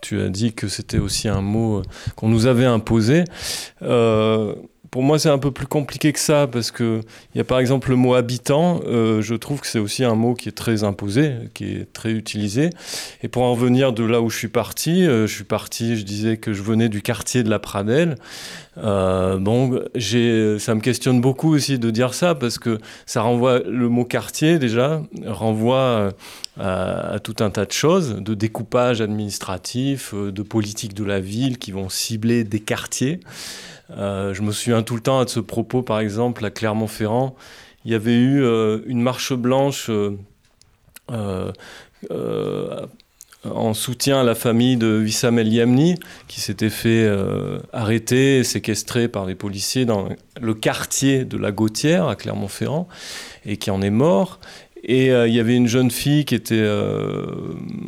tu as dit que c'était aussi un mot euh, qu'on nous avait imposé. Euh, pour moi, c'est un peu plus compliqué que ça parce que il y a par exemple le mot habitant. Euh, je trouve que c'est aussi un mot qui est très imposé, qui est très utilisé. Et pour en revenir de là où je suis parti, je suis parti. Je disais que je venais du quartier de la Pradelle. Bon, j'ai, ça me questionne beaucoup aussi de dire ça parce que ça renvoie le mot quartier déjà renvoie à, tout un tas de choses, de découpage administratif, euh, de politique de la ville qui vont cibler des quartiers. Euh, je me souviens tout le temps de ce propos, par exemple, à Clermont-Ferrand, il y avait eu euh, une marche blanche en soutien à la famille de Wissam El Yamni, qui s'était fait arrêter, séquestrer par les policiers dans le quartier de la Gautière, à Clermont-Ferrand, et qui en est mort. Et euh, il y avait une jeune fille qui était euh,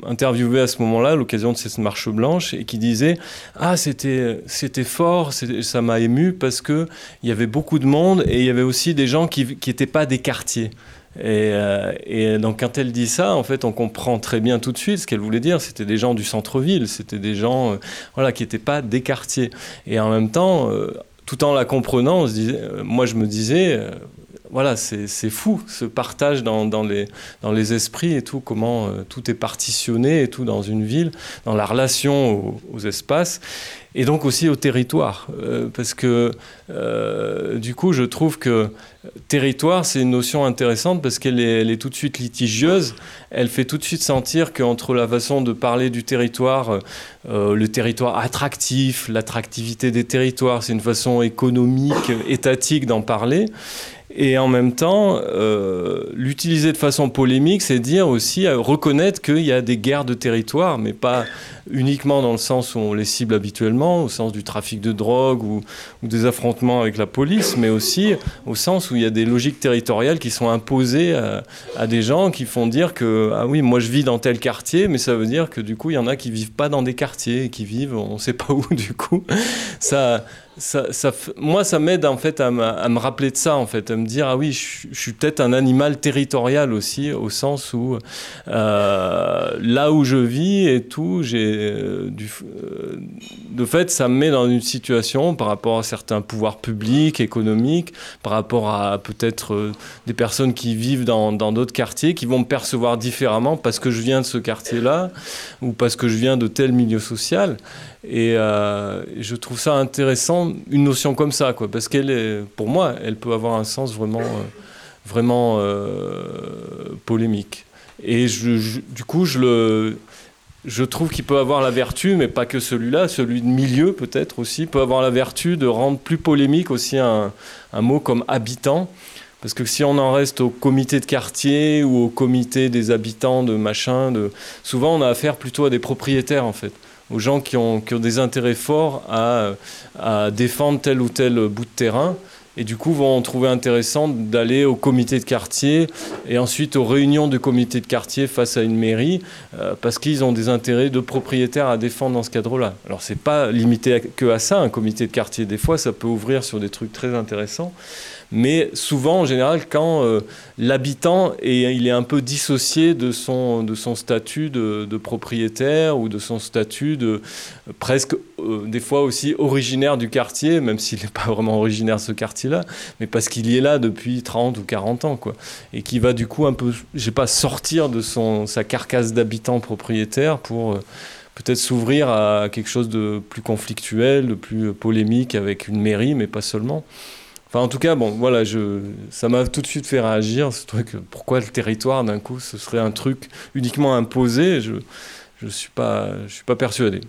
interviewée à ce moment-là, à l'occasion de cette marche blanche, et qui disait Ah, c'était fort, ça m'a ému parce qu'il y avait beaucoup de monde et il y avait aussi des gens qui n'étaient pas des quartiers. Et, euh, et, donc quand elle dit ça, en fait, on comprend très bien tout de suite ce qu'elle voulait dire. C'était des gens du centre-ville, c'était des gens voilà, qui n'étaient pas des quartiers. Et en même temps, tout en la comprenant, moi je me disais, voilà, c'est fou ce partage dans, les, esprits et tout, comment euh, tout est partitionné et tout dans une ville, dans la relation aux, espaces et donc aussi au territoire. Euh, parce que euh, du coup, je trouve que territoire, c'est une notion intéressante parce qu'elle est, elle est tout de suite litigieuse. Elle fait tout de suite sentir qu'entre la façon de parler du territoire, le territoire attractif, l'attractivité des territoires, c'est une façon économique, étatique d'en parler. Et en même temps, euh, l'utiliser de façon polémique, c'est dire aussi, euh, reconnaître qu'il y a des guerres de territoire, mais pas uniquement dans le sens où on les cible habituellement, au sens du trafic de drogue ou, des affrontements avec la police, mais aussi au sens où il y a des logiques territoriales qui sont imposées à, des gens qui font dire que, ah oui, moi je vis dans tel quartier, mais ça veut dire que du coup, il y en a qui vivent pas dans des quartiers, qui vivent on ne sait pas où du coup. Ça, moi, ça m'aide en fait à, me rappeler de ça, en fait, à me dire ah oui, je, suis peut-être un animal territorial aussi, au sens où euh, là où je vis et tout, j'ai euh, du, euh, de fait, ça me met dans une situation par rapport à certains pouvoirs publics, économiques, par rapport à peut-être des personnes qui vivent dans d'autres quartiers, qui vont me percevoir différemment parce que je viens de ce quartier-là ou parce que je viens de tel milieu social. Et euh, je trouve ça intéressant, une notion comme ça, quoi, parce qu'elle pour moi, elle peut avoir un sens vraiment, euh, vraiment euh, polémique. Et je, du coup, je, le, je trouve qu'il peut avoir la vertu, mais pas que celui-là, celui de milieu peut-être aussi, peut avoir la vertu de rendre plus polémique aussi un, un mot comme habitant. Parce que si on en reste au comité de quartier ou au comité des habitants de machin, de... souvent on a affaire plutôt à des propriétaires en fait aux gens qui ont, qui ont des intérêts forts à, à, défendre tel ou tel bout de terrain. Et du coup, vont trouver intéressant d'aller au comité de quartier et ensuite aux réunions de comité de quartier face à une mairie, euh, parce qu'ils ont des intérêts de propriétaires à défendre dans ce cadre-là. Alors, c'est pas limité que à ça, un comité de quartier. Des fois, ça peut ouvrir sur des trucs très intéressants mais souvent, en général, quand euh, l'habitant est, il est un peu dissocié de son, de son statut de, propriétaire ou de son statut de presque, euh, des fois aussi originaire du quartier, même s'il n'est pas vraiment originaire de ce quartier-là, mais parce qu'il y est là depuis 30 ou 40 ans, quoi. Et qui va du coup un peu, je sais pas, sortir de son, sa carcasse d'habitant propriétaire pour... Euh, peut-être s'ouvrir à quelque chose de plus conflictuel, de plus polémique avec une mairie, mais pas seulement. Enfin, en tout cas, bon, voilà, ça m'a tout de suite fait réagir. Pourquoi le territoire, d'un coup, ce serait un truc uniquement imposé Je ne suis, pas, je suis pas persuadé.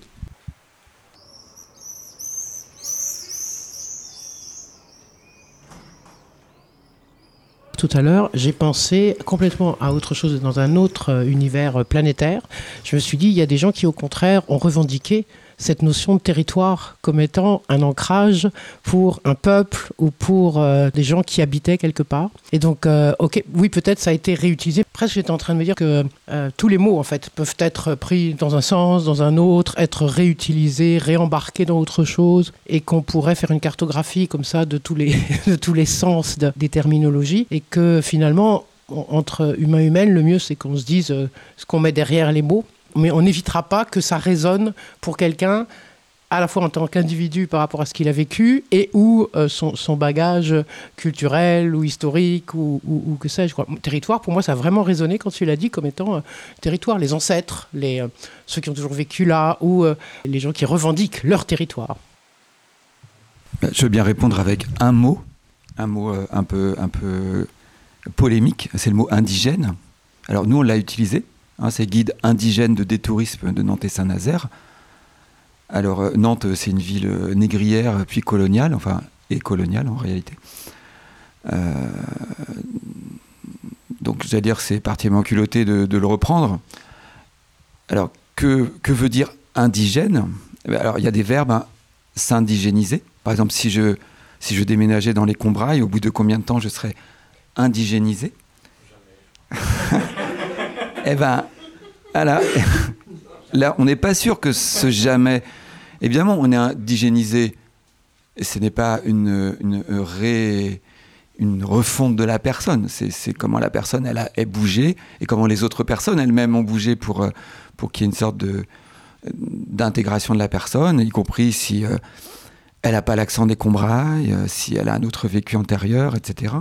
tout à l'heure, j'ai pensé complètement à autre chose dans un autre euh, univers planétaire. Je me suis dit, il y a des gens qui, au contraire, ont revendiqué cette notion de territoire comme étant un ancrage pour un peuple ou pour euh, des gens qui habitaient quelque part. Et donc, euh, ok, oui, peut-être ça a été réutilisé. Presque, j'étais en train de me dire que euh, tous les mots, en fait, peuvent être pris dans un sens, dans un autre, être réutilisés, réembarqués dans autre chose, et qu'on pourrait faire une cartographie comme ça de tous les, de tous les sens des terminologies, et que finalement, entre humain et humaine, le mieux, c'est qu'on se dise ce qu'on met derrière les mots mais on n'évitera pas que ça résonne pour quelqu'un à la fois en tant qu'individu par rapport à ce qu'il a vécu et ou euh, son, bagage culturel ou historique ou, que sais-je. Territoire, pour moi, ça a vraiment résonné quand tu l'as dit comme étant euh, territoire, les ancêtres, les, euh, ceux qui ont toujours vécu là ou les gens qui revendiquent leur territoire. Je veux bien répondre avec un mot, un mot un peu, un peu polémique, c'est le mot indigène. Alors nous, on l'a utilisé Hein, c'est guide indigène de détourisme de Nantes et Saint-Nazaire. Alors euh, Nantes, c'est une ville euh, négrière puis coloniale, enfin et coloniale en réalité. Euh, donc j'allais dire c'est partiellement culotté de, le reprendre. Alors que, que veut dire indigène? Eh ben, Alors il y a des verbes hein, s'indigéniser. Par exemple, si je, si je déménageais dans les Combrailles, au bout de combien de temps je serais indigénisé? eh ben. Là, on n'est pas sûr que ce jamais. Évidemment, on est indigénisé. Ce n'est pas une, refonte de la personne. C'est comment la personne elle a est bougé et comment les autres personnes elles-mêmes ont bougé pour, pour qu'il y ait une sorte d'intégration de la personne, y compris si euh, elle n'a pas l'accent des combrailles, euh, si elle a un autre vécu antérieur, etc.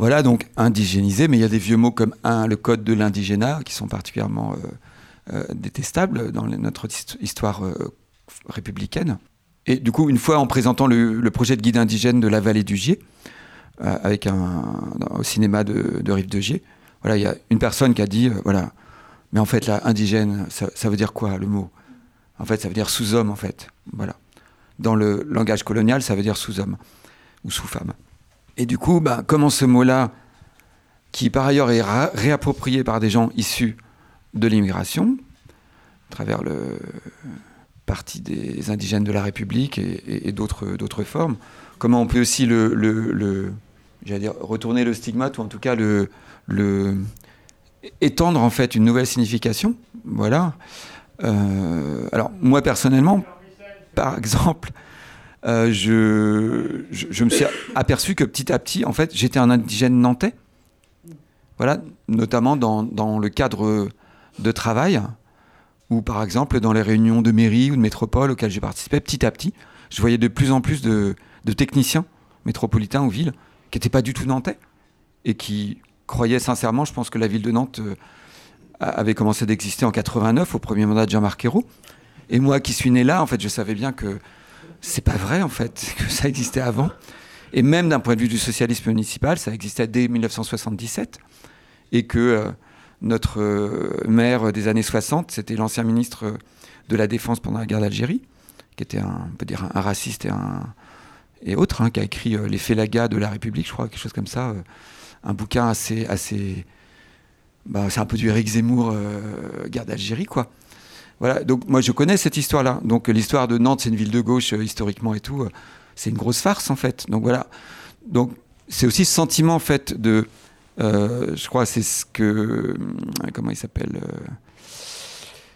Voilà, donc indigénisé, mais il y a des vieux mots comme un, le code de l'indigénat, qui sont particulièrement euh, détestables dans notre histoire républicaine. Et du coup, une fois en présentant le, projet de guide indigène de la vallée du Gier, avec un, au cinéma de, Rive de Gier, voilà, il y a une personne qui a dit, voilà, mais en fait, là, indigène, ça, veut dire quoi le mot? En fait, ça veut dire sous-homme, en fait. Voilà. Dans le langage colonial, ça veut dire sous-homme ou sous-femme. Et du coup, bah, comment ce mot-là, qui par ailleurs est réapproprié par des gens issus de l'immigration, à travers le parti des indigènes de la République et, d'autres formes, comment on peut aussi retourner le stigmate, ou en tout cas le, étendre en fait une nouvelle signification? Voilà. Euh, alors moi personnellement, par exemple, euh, je, me suis aperçu que petit à petit, en fait, j'étais un indigène nantais. Voilà, notamment dans, le cadre de travail, ou par exemple dans les réunions de mairie ou de métropole auxquelles j'ai participé, petit à petit, je voyais de plus en plus de, techniciens métropolitains ou villes qui n'étaient pas du tout nantais et qui croyais sincèrement, je pense que la ville de Nantes euh, avait commencé d'exister en 89 au premier mandat de Jean-Marc Ayrault. Et moi qui suis né là, en fait, je savais bien que c'est pas vrai, en fait, que ça existait avant. Et même d'un point de vue du socialisme municipal, ça existait dès 1977. Et que euh, notre euh, maire des années 60, c'était l'ancien ministre de la Défense pendant la guerre d'Algérie, qui était un, on peut dire un, raciste et, un, et autre, hein, qui a écrit Les Félagas de la République, je crois, quelque chose comme ça un bouquin assez. assez bah, c'est un peu du Eric Zemmour, euh, guerre d'Algérie, quoi. Voilà, donc moi je connais cette histoire-là. Donc l'histoire de Nantes, c'est une ville de gauche euh, historiquement et tout. Euh, c'est une grosse farce en fait. Donc voilà. Donc c'est aussi ce sentiment en fait de. je crois c'est ce que. comment il s'appelle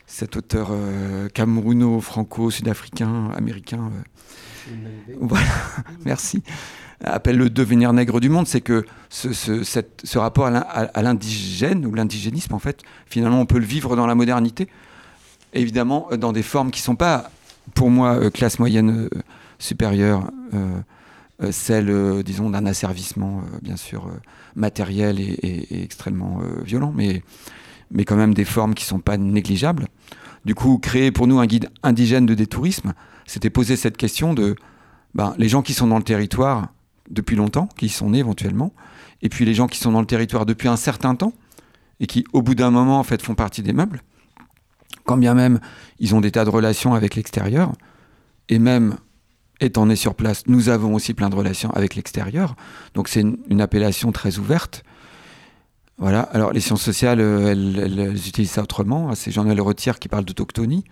Cet auteur camerouno-franco-sud-africain, américain. voilà, merci appelle le devenir nègre du monde, c'est que ce, ce, rapport à l'indigène ou l'indigénisme, en fait, finalement, on peut le vivre dans la modernité, évidemment, dans des formes qui ne sont pas, pour moi, euh, classe moyenne euh, supérieure, euh, celle, disons, d'un asservissement, bien sûr, matériel et, extrêmement violent, mais, mais quand même des formes qui ne sont pas négligeables. Du coup, créer pour nous un guide indigène de détourisme, c'était poser cette question de ben, les gens qui sont dans le territoire, depuis longtemps, qui sont nés éventuellement, et puis les gens qui sont dans le territoire depuis un certain temps, et qui, au bout d'un moment, en fait, font partie des meubles, quand bien même ils ont des tas de relations avec l'extérieur, et même étant nés sur place, nous avons aussi plein de relations avec l'extérieur, donc c'est une, appellation très ouverte. Voilà, alors les sciences sociales, euh, elles, utilisent ça autrement, c'est Jean-Noël Retière qui parle d'autochtonie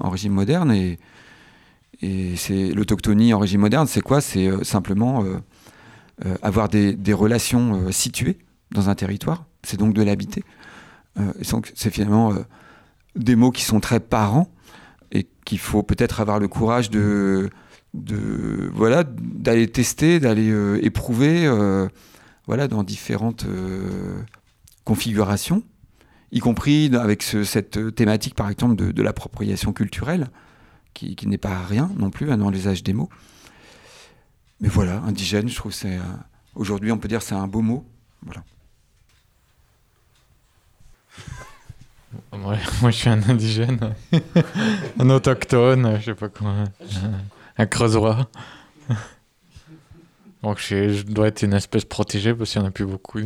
en régime moderne, et c'est l'autochtonie en régime moderne, c'est quoi? C'est euh, simplement euh, avoir des, relations situées dans un territoire. C'est donc de l'habiter. c'est finalement des mots qui sont très parents et qu'il faut peut-être avoir le courage de, voilà d'aller tester, d'aller éprouver, voilà dans différentes configurations, y compris avec cette thématique par exemple de, l'appropriation culturelle qui, n'est pas rien non plus hein, dans l'usage des mots. Mais voilà, indigène, je trouve c'est euh, aujourd'hui on peut dire c'est un beau mot. Voilà. moi je suis un indigène, un autochtone, je sais pas comment, un creusois. Donc je, dois être une espèce protégée parce qu'il n'y en a plus beaucoup.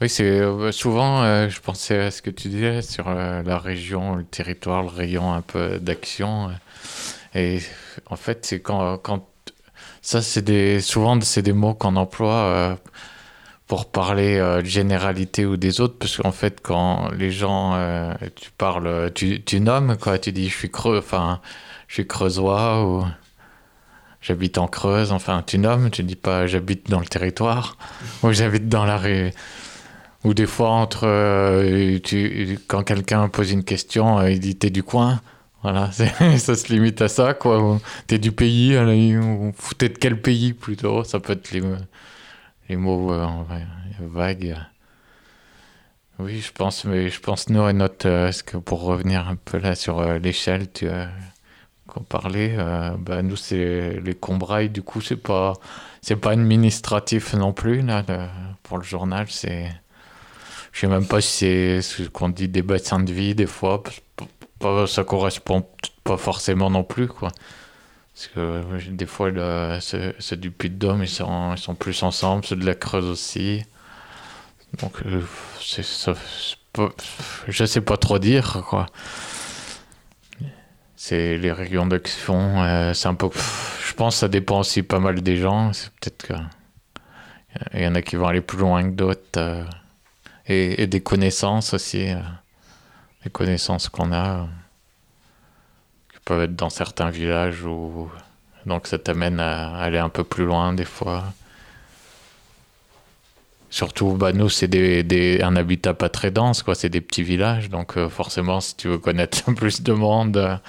Oui, c'est euh, souvent, euh, je pensais à ce que tu disais sur euh, la région, le territoire, le rayon un peu d'action. et en fait, c'est quand, quand ça, c'est des souvent c'est des mots qu'on emploie pour parler de généralité ou des autres, parce qu'en fait, quand les gens, tu parles, tu, tu nommes quoi, tu dis je suis creux, enfin, je suis creusois ou j'habite en Creuse, enfin tu nommes, tu dis pas j'habite dans le territoire ou j'habite dans la rue. Ou des fois, entre, euh, tu, quand quelqu'un pose une question, euh, il dit t'es du coin? Voilà, ça se limite à ça, quoi. T'es du pays, ou t'es de quel pays plutôt Ça peut être les, les mots euh, vagues. Oui, je pense, mais je pense nous et notre, ce que pour revenir un peu là sur l'échelle, tu qu'on parlait, bah, nous c'est les Combrailles, du coup c'est pas c'est pas administratif non plus là pour le journal, c'est je sais même pas si c'est ce qu'on dit des bassins de vie des fois. Pas, ça correspond pas forcément non plus, quoi. Parce que des fois, c'est du Puy-de-Dôme, ils sont, ils sont plus ensemble, ceux de la Creuse aussi. Donc, euh, c'est ça, je sais pas trop dire, quoi. C'est les régions d'action, euh, c'est un peu. Je pense que ça dépend aussi pas mal des gens. C'est peut-être que. Il y en a qui vont aller plus loin que d'autres. Euh et, des connaissances aussi, euh, des connaissances qu'on a, euh, peuvent être dans certains villages où donc ça t'amène à aller un peu plus loin des fois. Surtout, bah, nous, c'est des, des, un habitat pas très dense, quoi. C'est des petits villages, donc euh, forcément, si tu veux connaître plus de monde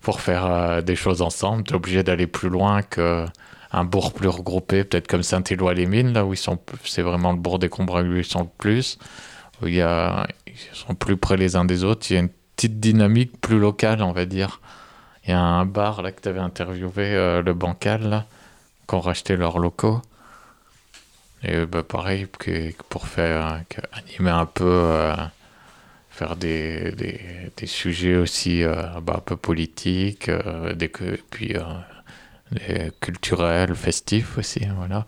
pour faire des choses ensemble, tu es obligé d'aller plus loin que un bourg plus regroupé, peut-être comme Saint-Éloi-les-Mines, là où ils sont, c'est vraiment le bourg des Combrailles où ils sont le plus, où il y a, ils sont plus près les uns des autres. Il y a une petite dynamique plus locale, on va dire. Il y a un bar là que tu avais interviewé, euh, le Bancal, là, qui ont racheté leurs locaux. Et bah, pareil, pour faire, animer un peu, euh, faire des, des, des, sujets aussi euh, bah, un peu politiques, des, puis culturel, festif aussi. Voilà.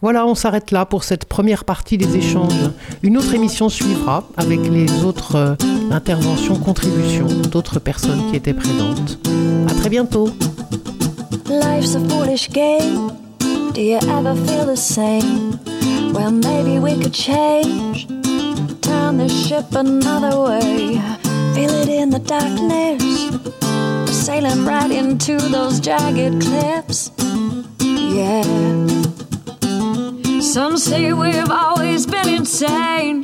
Voilà, on s'arrête là pour cette première partie des échanges. Une autre émission suivra avec les autres euh, interventions, contributions d'autres personnes qui étaient présentes. À très bientôt. Life's a foolish game. Do you ever feel the same? Well, maybe we could change. Turn the ship another way. Feel it in the darkness. sailing right into those jagged cliffs. Yeah. Some say we've always been insane.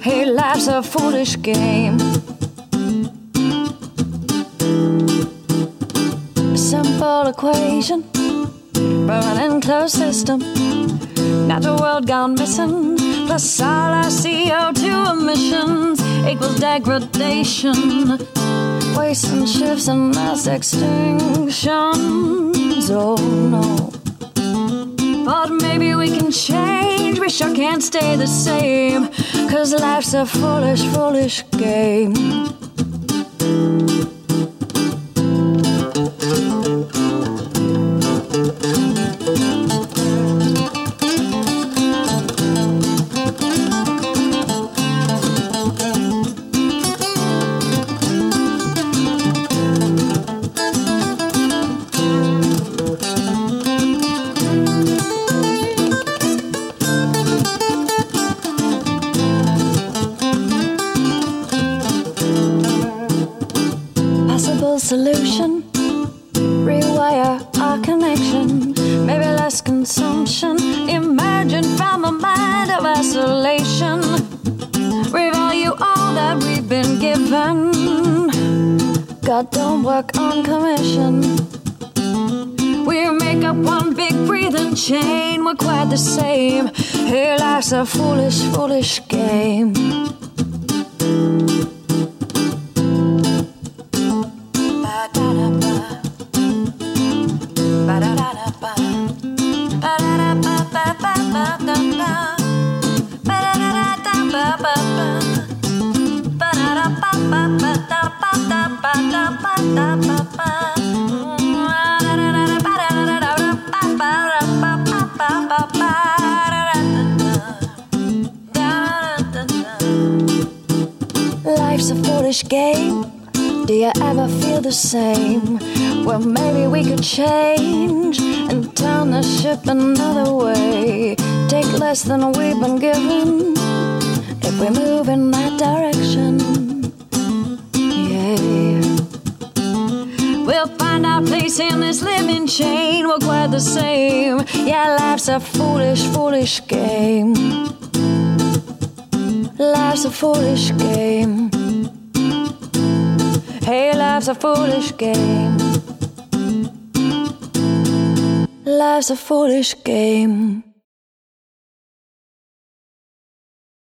Hey, life's a foolish game. Simple equation, burning closed system. Natural world gone missing, plus all our CO2 emissions equals degradation Waste and shifts and mass extinctions. Oh no. But maybe we can change, we sure can't stay the same. Cause life's a foolish, foolish game. Foolish, foolish less than we've been given if we move in that direction. Yeah, we'll find our place in this living chain We're quite the same. Yeah, life's a foolish, foolish game. Life's a foolish game. Hey, life's a foolish game. Life's a foolish game.